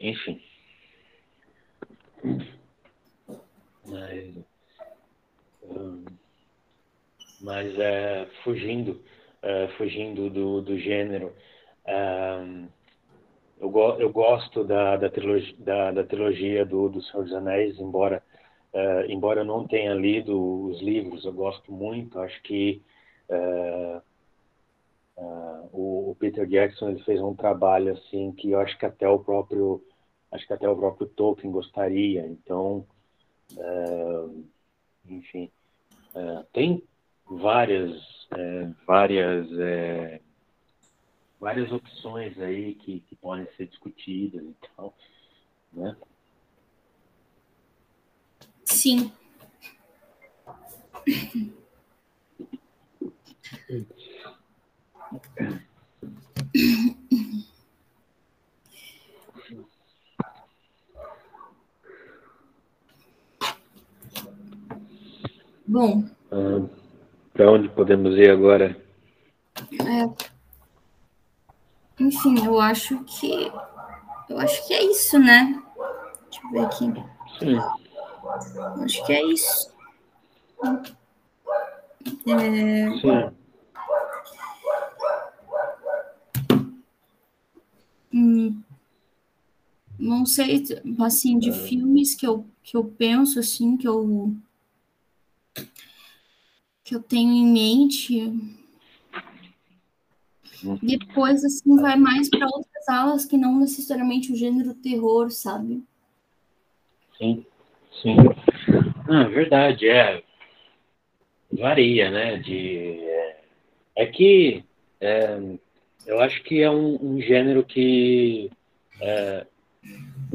Enfim. Mas, mas é, fugindo, é, fugindo do, do gênero, é, eu, go, eu gosto da, da, trilogia, da, da trilogia do, do Senhor dos Anéis, embora, é, embora eu não tenha lido os livros, eu gosto muito, acho que é, é, o, o, Peter Jackson ele fez um trabalho assim que eu acho que até o próprio acho que até o próprio Tolkien gostaria então enfim tem várias, várias, várias opções aí que, que podem ser discutidas e tal, né? Sim. Bom, ah, para onde podemos ir agora? É. Enfim, eu acho que. Eu acho que é isso, né? Deixa eu ver aqui. Sim. Acho que é isso. É... Sim. Hum, não sei, assim, de filmes que eu, que eu penso, assim, que eu que eu tenho em mente. Depois, assim, vai mais para outras aulas que não necessariamente o gênero terror, sabe? Sim, sim. Ah, verdade, é. Varia, né? De, é, é que é, eu acho que é um, um gênero que é,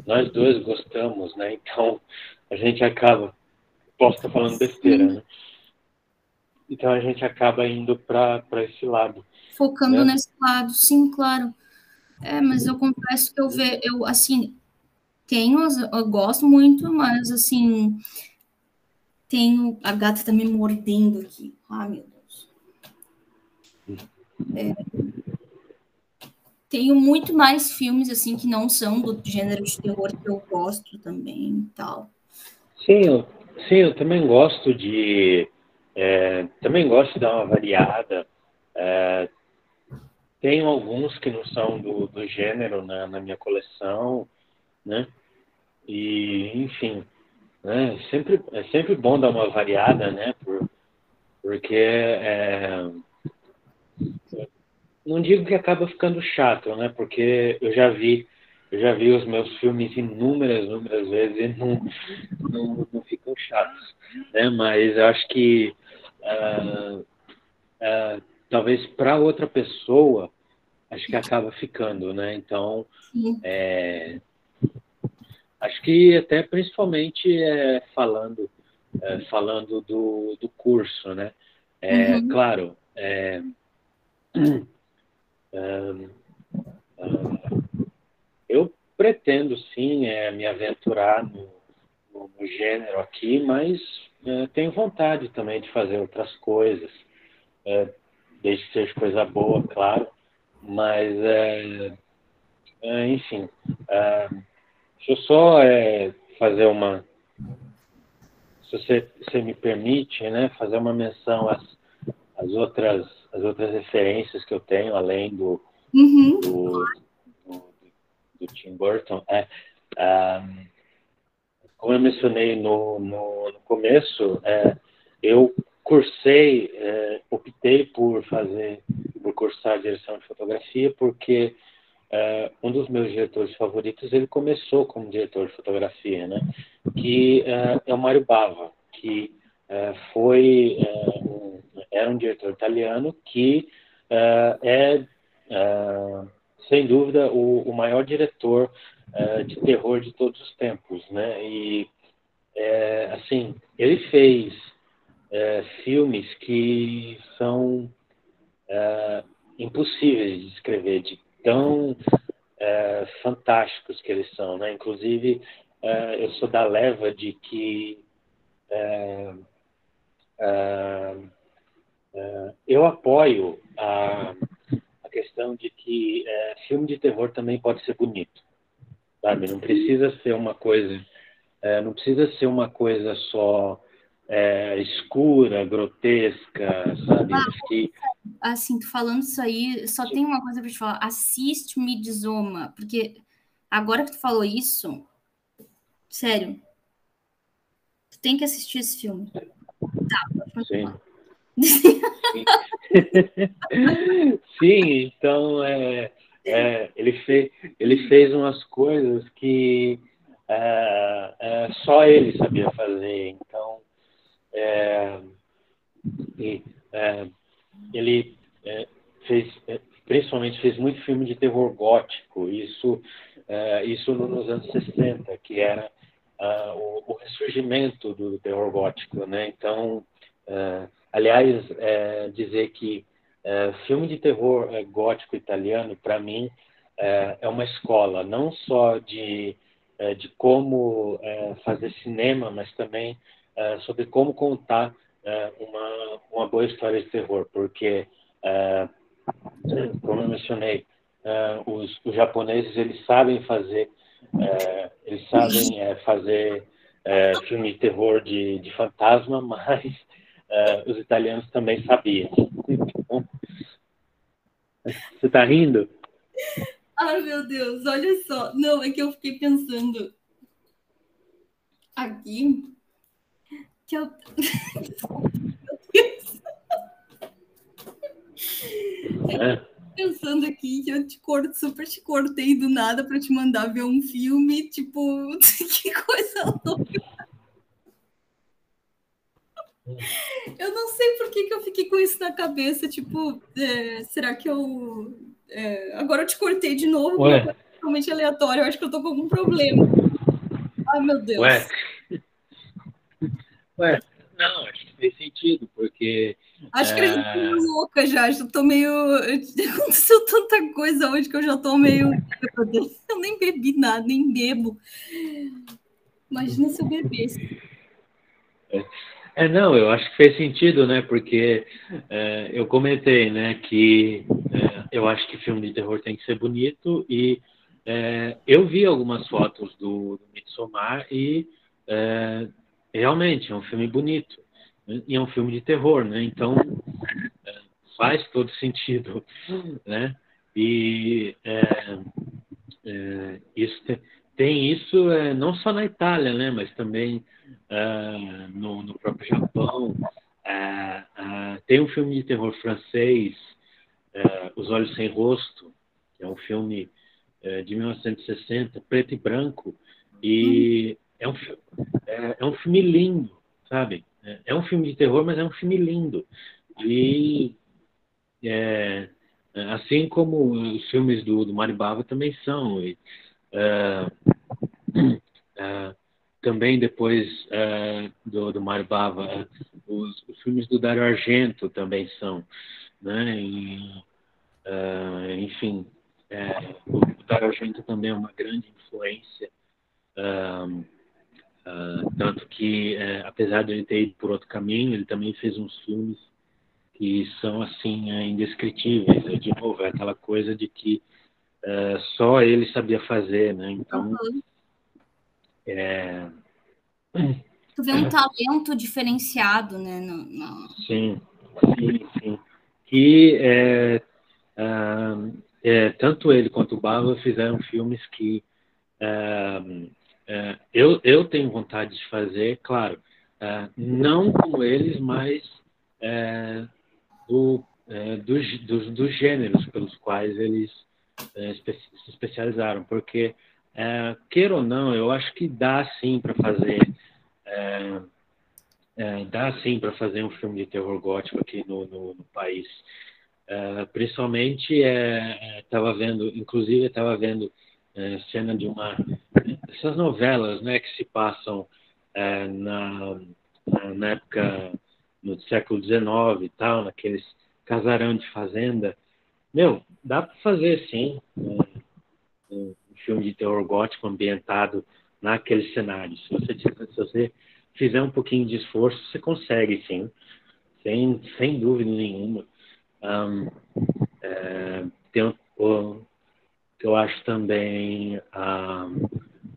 nós dois gostamos, né? Então a gente acaba. Posso estar falando besteira, né? Então a gente acaba indo para esse lado. Focando né? nesse lado, sim, claro. É, mas eu confesso que eu ve, eu assim tenho, eu gosto muito, mas assim tenho a gata tá me mordendo aqui. Ah, meu Deus. É, tenho muito mais filmes assim que não são do gênero de terror que eu gosto também tal. Sim, eu, sim, eu também gosto de é, também gosto de dar uma variada. É, tenho alguns que não são do, do gênero na, minha coleção, né? E, enfim, né? Sempre, é sempre bom dar uma variada, né? Por, porque é, não digo que acaba ficando chato, né? Porque eu já vi, eu já vi os meus filmes inúmeras, inúmeras vezes e não, não, não ficam chatos, né? Mas eu acho que uh, uh, talvez para outra pessoa acho que acaba ficando, né? Então, é, acho que até principalmente é, falando é, falando do, do curso, né? É, uhum. Claro, *clears throat* é, eu pretendo sim é, me aventurar no, no, no, gênero aqui, mas é, tenho vontade também de fazer outras coisas, é, desde que seja coisa boa, claro, mas é, é, enfim, deixa eu só fazer uma, se você, você me permite, né, fazer uma menção às, às outras as outras referências que eu tenho, além do, uhum. do, do, do, Tim Burton. É, um, como eu mencionei no, no, no começo, é, eu cursei, é, optei por fazer, por cursar direção de fotografia, porque é, um dos meus diretores favoritos, ele começou como diretor de fotografia, né? Que é, é o Mário Bava, que é, foi um era um diretor italiano que uh, é, uh, sem dúvida, o, o maior diretor uh, de terror de todos os tempos, né? E, assim, ele fez filmes que são impossíveis de descrever, de tão fantásticos que eles são, né? Inclusive, eu sou da leva de que Uh, Uh, eu apoio a, a, questão de que uh, filme de terror também pode ser bonito, sabe? Não precisa ser uma coisa, não precisa ser uma coisa só escura, grotesca, sabe? Ah, que... Assim, tu falando isso aí, só Sim. tem uma coisa para te falar. Assiste Midsommar, porque agora que tu falou isso, sério, tu tem que assistir esse filme. Tá, Sim. *laughs* *laughs* Sim, então é, é, ele, fez, ele fez umas coisas que é, é só ele sabia fazer. Então, é, e, é, ele fez, principalmente fez muito filme de terror gótico, isso, isso nos anos 60, que era o, o, ressurgimento do terror gótico, né? Então, Aliás, é, dizer que é, filme de terror é, gótico italiano, para mim, é, é, uma escola, não só de, é, de como é, fazer cinema, mas também sobre como contar uma, uma boa história de terror, porque, como eu mencionei, os, os, japoneses eles sabem fazer, eles sabem fazer filme de terror de, de fantasma, *laughs* mas uh, os italianos também sabiam. Você está rindo? Ai, meu Deus, olha só. Não, é que eu fiquei pensando aqui que eu. É. Pensando aqui que eu te corto, super te cortei do nada para te mandar ver um filme, tipo, *laughs* que coisa louca. Eu não sei por que, que eu fiquei com isso na cabeça. Tipo, é, será que eu. É, agora eu te cortei de novo, Ué. é totalmente aleatório. Eu acho que eu tô com algum problema. Ai, meu Deus. Ué. Ué, não, acho que fez sentido, porque. Acho que a gente tá meio louca já. Já tô meio. *laughs* Aconteceu tanta coisa hoje que eu já tô meio. Eu nem bebi nada, nem bebo. Imagina se eu bebesse. É. É, não, eu acho que fez sentido, né? Porque é, eu comentei, né, que é, eu acho que filme de terror tem que ser bonito e é, eu vi algumas fotos do, do Midsommar e é, realmente é um filme bonito né? e é um filme de terror, né? Então é, faz todo *laughs* sentido, né? E é, isso tem, tem isso não só na Itália, né? Mas também uh, no, no, próprio Japão. Uh, tem um filme de terror francês é, Os Olhos Sem Rosto, que é um filme é, de 1960, preto e branco, e é um, é, é um filme lindo, sabe? É, é um filme de terror, mas é um filme lindo. E é, assim como os filmes do, do Maribava também são. E, uh, uh, também depois do, do Maribava, os, os, filmes do Dario Argento também são. Né? E, enfim, é, o Dario Argento também é uma grande influência. Tanto que, apesar de ele ter ido por outro caminho, ele também fez uns filmes que são assim é, indescritíveis. É, de novo, é aquela coisa de que é, só ele sabia fazer, né? Então, uhum. é... Tu vê um talento diferenciado, né? No, no... Sim, sim, sim. E é, é, tanto ele quanto o Bava fizeram filmes que eu, eu tenho vontade de fazer, claro, não como eles, mas do, é, dos, dos, dos, gêneros pelos quais eles é, se especializaram, porque é, queira ou não, eu acho que dá sim para fazer é, é, dá sim para fazer um filme de terror gótico aqui no, no, no país. É, principalmente estava vendo, inclusive estava vendo cena de uma essas novelas, né, que se passam na, na época no século XIX e tal, naqueles casarão de fazenda. Meu, dá para fazer sim um, um, filme de terror gótico ambientado naqueles cenários. Se você, se você fizer um pouquinho de esforço, você consegue sim, sem, sem dúvida nenhuma. Um, é, tem o, que eu acho também um,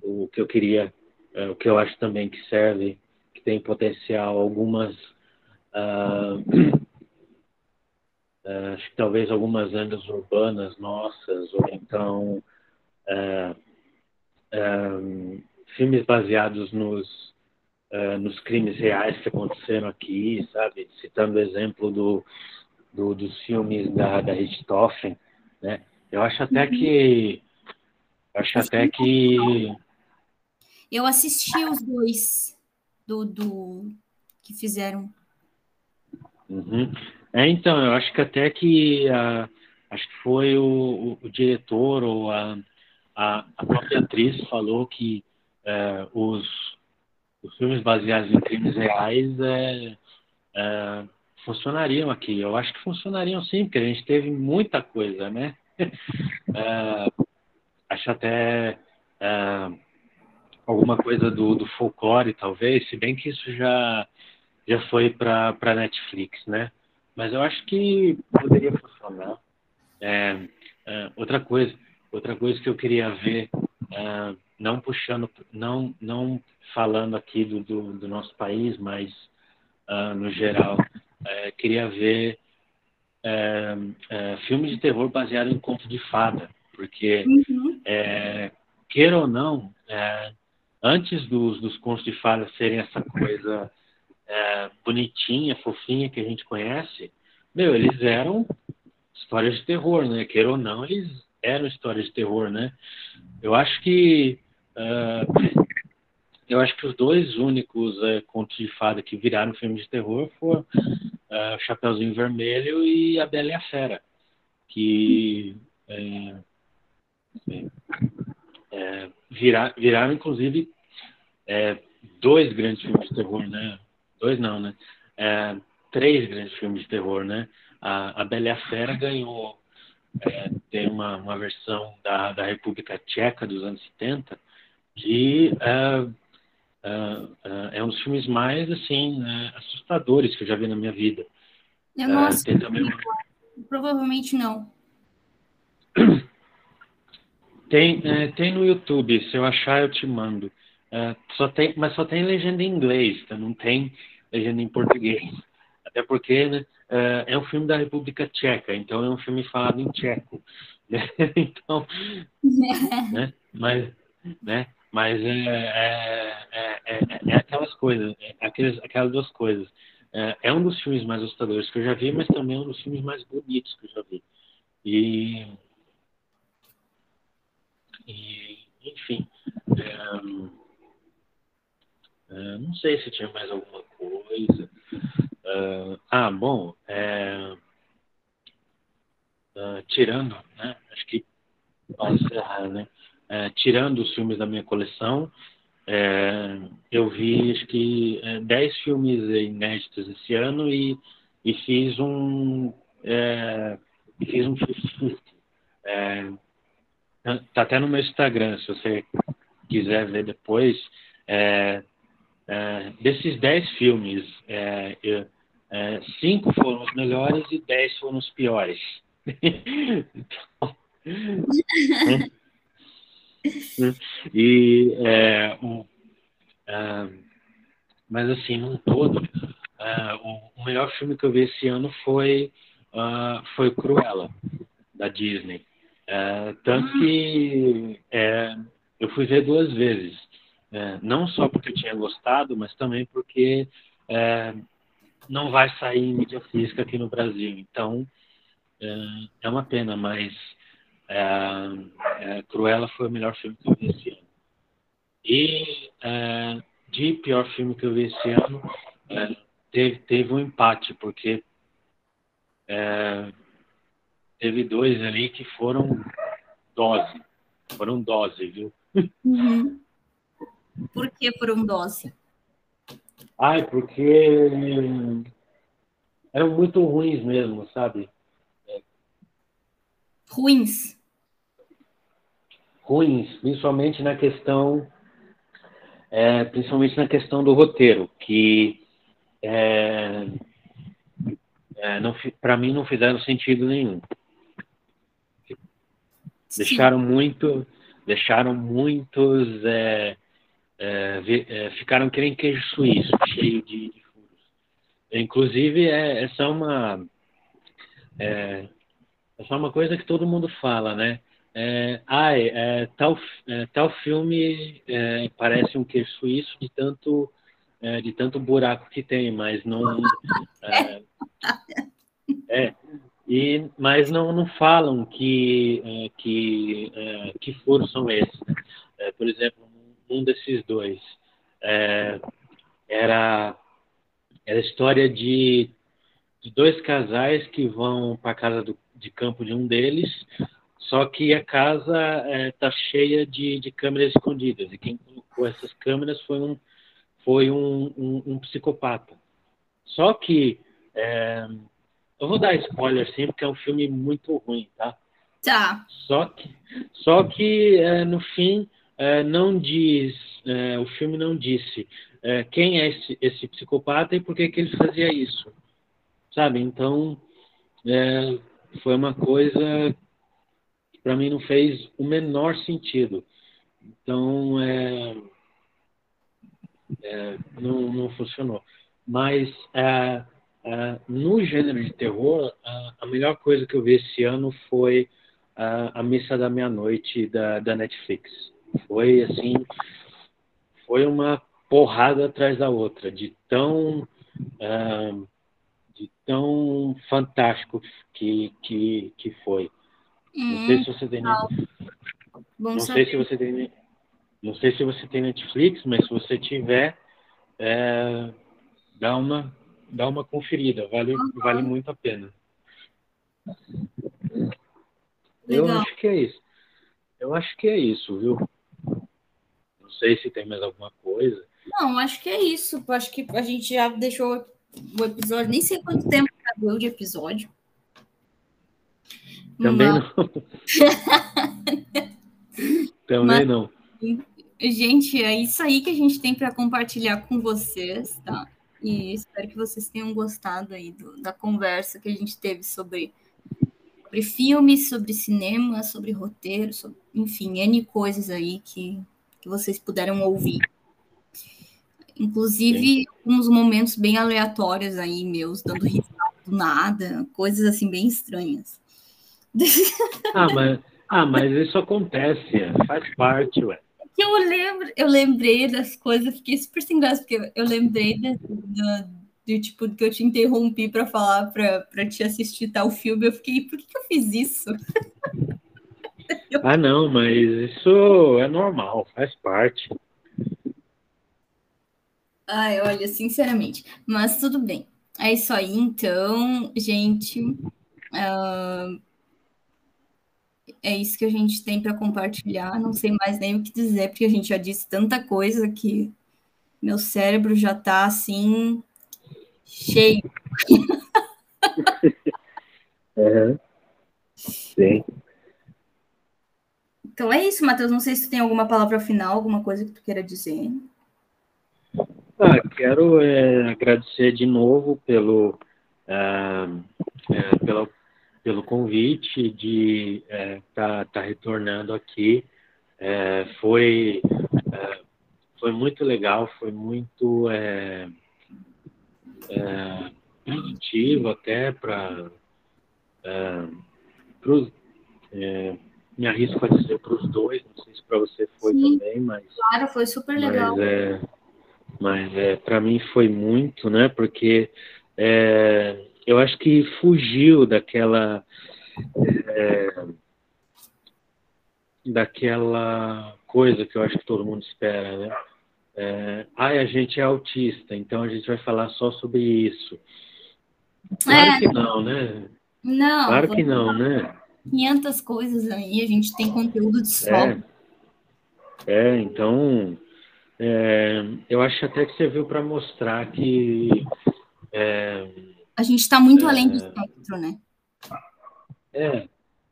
o que eu queria, é, o que eu acho também que serve, que tem potencial algumas Uh, uh, *coughs* acho que talvez algumas lendas urbanas nossas, ou então uh, um, filmes baseados nos, nos crimes reais que aconteceram aqui, sabe? Citando o exemplo do, do, dos filmes da, da Richthofen, né? Eu acho até uhum. que acho até que eu assisti os dois do, do que fizeram Uhum. É, então, eu acho que até que uh, acho que foi o, o, o diretor ou a, a, a, própria atriz falou que uh, os, os filmes baseados em crimes reais uh, funcionariam aqui. Eu acho que funcionariam sim, porque a gente teve muita coisa, né? *laughs* acho até alguma coisa do, do folclore, talvez, se bem que isso já já foi para Netflix, né? Mas eu acho que poderia funcionar. É, é, outra coisa, outra coisa que eu queria ver, é, não puxando, não, não falando aqui do, do, do nosso país, mas uh, no geral, é, queria ver é, é, filmes de terror baseado em conto de fada, porque uhum. queira ou não, antes dos, dos contos de fada serem essa coisa é, bonitinha, fofinha que a gente conhece, meu, eles eram histórias de terror, né? Queira ou não, eles eram histórias de terror, né? Eu acho que uh, eu acho que os dois únicos uh, contos de fada que viraram filme de terror foram uh, Chapeuzinho Vermelho e A Bela e a Fera, que é, é, virar, viraram inclusive é, dois grandes filmes de terror, né? dois não, né? É, três grandes filmes de terror, né? A, a Bela e a Fera ganhou, é, tem uma, uma versão da, da República Tcheca dos anos 70 que é, é, é um dos filmes mais, assim, né, assustadores que eu já vi na minha vida. Eu não tem também uma... Provavelmente não. *coughs* Tem, é, tem no YouTube, se eu achar eu te mando. É, só tem, mas só tem legenda em inglês, tá? não tem legenda em português. Até porque né, é, é um filme da República Tcheca, então é um filme falado em tcheco. Né? *laughs* Então, *laughs* né? mas, né? Mas é, é, é, é, aquelas coisas, aquelas, aquelas duas coisas. É, um dos filmes mais assustadores que eu já vi, mas também é um dos filmes mais bonitos que eu já vi. E, e enfim, é, é, não sei se tinha mais alguma coisa. Ah, bom, é, uh, tirando, né, acho que para encerrar, né, é, tirando os filmes da minha coleção, é, eu vi acho que 10 é, filmes inéditos esse ano e, e fiz um é, fiz um 50 é, tá até no meu Instagram, se você quiser ver depois. É, é, desses 10 filmes, é, é, cinco foram os melhores e 10 foram os piores. *laughs* então, *laughs* e é, é, mas assim, num todo, é, o, o, melhor filme que eu vi esse ano foi uh, foi Cruella da Disney. É, tanto que é, eu fui ver duas vezes, é, não só porque eu tinha gostado, mas também porque não vai sair em mídia física aqui no Brasil. Então é uma pena, mas é, Cruella foi o melhor filme que eu vi esse ano. E é, de pior filme que eu vi esse ano, é, teve, teve um empate, porque teve dois ali que foram dose. Foram dose, viu? Uhum. *laughs* Por que foram dose? Ai, porque eram muito ruins mesmo, sabe? Ruins? Ruins, principalmente na questão, é, principalmente na questão do roteiro, que é, é, para mim não fizeram sentido nenhum. Deixaram muito, deixaram muitos, é, é, é, ficaram que nem queijo suíço, cheio de, de furos. Inclusive, é, essa é uma é, é só uma coisa que todo mundo fala, né? É, ai, é, tal, é, tal filme é, parece um queijo suíço de tanto, é, de tanto buraco que tem, mas não. É, é, e, mas não, não falam que, que, que furos são esses. Né? por exemplo, um desses dois era, era a história de, de dois casais que vão para casa do de campo de um deles, só que a casa está é, cheia de, de, câmeras escondidas e quem colocou essas câmeras foi um foi um, um, um psicopata. Só que é, eu vou dar spoiler sim, porque é um filme muito ruim, tá? Tá. Só que só que é, no fim é, não diz é, o filme não disse é, quem é esse, esse psicopata e por que que ele fazia isso, sabe? Então foi uma coisa que para mim não fez o menor sentido. Então, é, é, não, não funcionou. Mas é, é no gênero de terror, a melhor coisa que eu vi esse ano foi a, Missa da Meia-Noite da, da Netflix. Foi assim, foi uma porrada atrás da outra, de tão uh, de tão fantástico que, que, que foi. Hum, não sei se você tem. Não, não sei se você tem. Não sei se você tem Netflix, mas se você tiver, é, dá uma dá uma conferida, vale uhum. vale muito a pena. Legal. Eu acho que é isso. Eu acho que é isso, viu? Não sei se tem mais alguma coisa. Não, acho que é isso. Acho que a gente já deixou o episódio, nem sei quanto tempo de episódio. Também Mas... não. *laughs* Também Mas... não. Gente, é isso aí que a gente tem para compartilhar com vocês, tá? E espero que vocês tenham gostado aí do, da conversa que a gente teve sobre, sobre filmes, sobre cinema, sobre roteiro, sobre, enfim, N coisas aí que, que vocês puderam ouvir. Inclusive, uns momentos bem aleatórios aí, meus, dando risada do nada, coisas assim bem estranhas. *laughs* Ah, mas, ah, mas isso acontece, faz parte, ué. É eu lembro, eu lembrei das coisas, fiquei super sem graça, porque eu lembrei de tipo que eu te interrompi para falar para te assistir tal filme, eu fiquei, por que, que eu fiz isso? *laughs* ah, não, mas isso é normal, faz parte. Ai, olha, sinceramente, mas tudo bem. É isso aí, então, gente. Uh, é isso que a gente tem para compartilhar. Não sei mais nem o que dizer, porque a gente já disse tanta coisa que meu cérebro já está assim cheio. *laughs* uhum. Sim. Então é isso, Matheus. Não sei se tu tem alguma palavra final, alguma coisa que tu queira dizer. Ah, quero é, agradecer de novo pelo, é, é, pelo, pelo convite de estar é, tá, tá retornando aqui. É, foi, é, foi muito legal, foi muito produtivo até para me arrisco a dizer para os dois, não sei se para você foi Sim, também, mas. Claro, foi super legal. Mas, é, mas é, para mim foi muito, né? Porque é, eu acho que fugiu daquela. É, daquela coisa que eu acho que todo mundo espera, né? É, ai, a gente é autista, então a gente vai falar só sobre isso. Claro é, que não, né? Não. Claro que não, né? 500 coisas aí, a gente tem conteúdo de sobra. É, é então, é, eu acho até que serviu para mostrar que. É, a gente está muito é, além do espectro, né? É,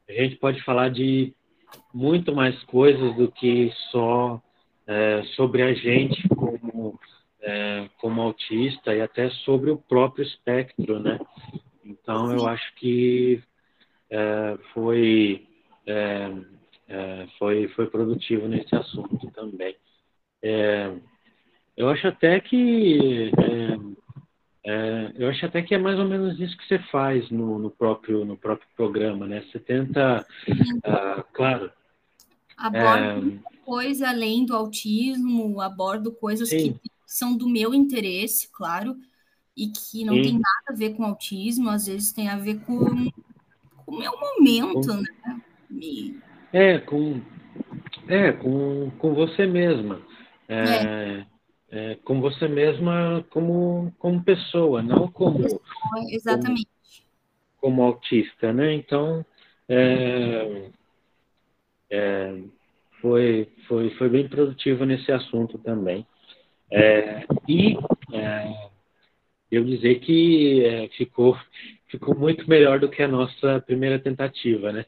a gente pode falar de muito mais coisas do que só é, sobre a gente como, é, como autista e até sobre o próprio espectro, né? Então, Sim. eu acho que é, foi, foi, foi produtivo nesse assunto também. É, eu acho até que é, eu acho até que é mais ou menos isso que você faz no, no próprio no próprio programa, né? Você tenta, uh, claro, abordo é... coisa além do autismo, abordo coisas Sim. que são do meu interesse, claro, e que não Sim. tem nada a ver com autismo, às vezes tem a ver com o meu momento, com, né? É, com, é com, com você mesma. É, é. Com você mesma como, como pessoa, não como. Exatamente. Como, como autista, né? Então, é, é, foi, foi, foi bem produtivo nesse assunto também. É, e eu dizer que é, ficou ficou muito melhor do que a nossa primeira tentativa, né?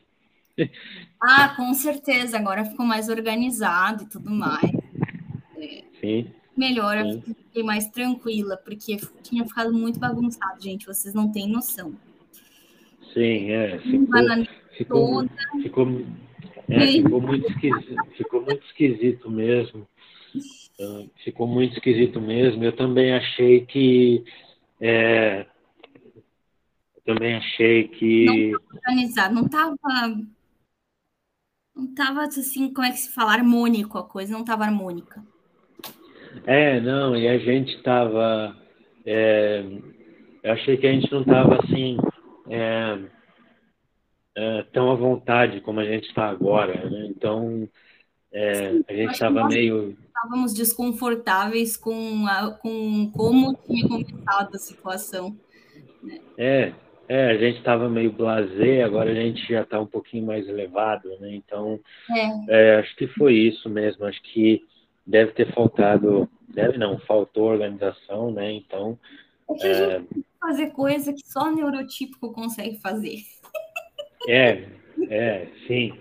Ah, com certeza. Agora ficou mais organizado e tudo mais. Sim. Melhor, Sim. eu fiquei mais tranquila, porque tinha ficado muito bagunçado, gente. Vocês não têm noção. Sim, é. Ficou, ficou, ficou, é, ficou, muito esquisito, ficou muito esquisito mesmo. Ah, ficou muito esquisito mesmo. Eu também achei que é, também achei que. Não organizado, não estava. Não estava assim, como é que se fala? Harmônico a coisa, não estava harmônica. É, não, e a gente estava. É, eu achei que a gente não estava assim. É, é, tão à vontade como a gente está agora, né? Então, é, Sim, a gente estava meio. Estávamos desconfortáveis com, a, com como tinha começado a situação. Né? É, é, a gente estava meio blasé, agora a gente já está um pouquinho mais elevado, né? Então, é. É, acho que foi isso mesmo. Acho que deve ter faltado, deve não, faltou organização, né? Então. É que a gente é, fazer coisa que só neurotípico consegue fazer. É, é, sim,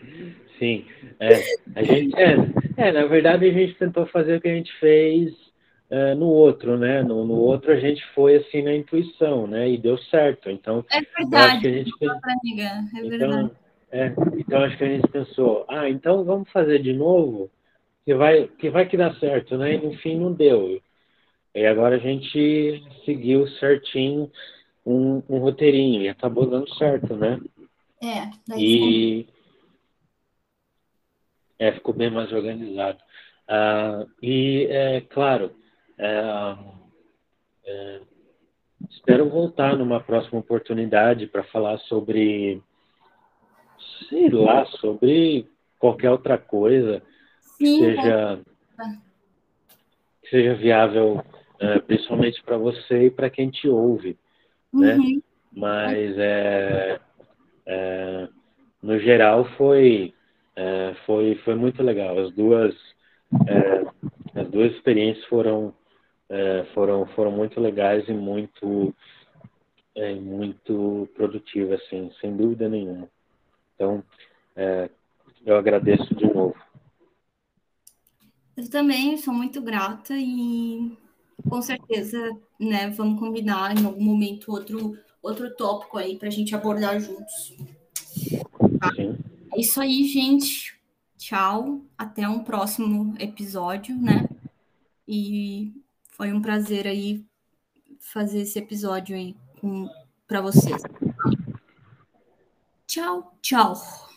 sim. É, a gente, é, é, na verdade a gente tentou fazer o que a gente fez é, no outro, né? No, no, outro a gente foi assim na intuição, né? E deu certo. Então, é verdade. que a gente pensou, é então, verdade. É, então acho que a gente pensou, ah, então vamos fazer de novo, que vai que vai que dá certo, né? E no fim não deu. E agora a gente seguiu certinho um, um roteirinho e acabou dando certo, né? É. e é, ficou bem mais organizado. Ah, e é claro, é, é, espero voltar numa próxima oportunidade para falar sobre, sei lá, sobre qualquer outra coisa Sim, seja, que seja viável, é, principalmente para você e para quem te ouve, né? uhum. né? Mas é, é, no geral foi, é, foi, foi muito legal. As duas, é, as duas experiências foram é, foram, foram muito legais e muito, é, muito produtivas, assim, sem dúvida nenhuma. Então, é, eu agradeço de novo. Eu também sou muito grata e com certeza, né, vamos combinar em algum momento outro, outro tópico aí para a gente abordar juntos. Tá? É isso aí, gente. Tchau. Até um próximo episódio, né? E foi um prazer aí fazer esse episódio aí para vocês. Tchau, tchau.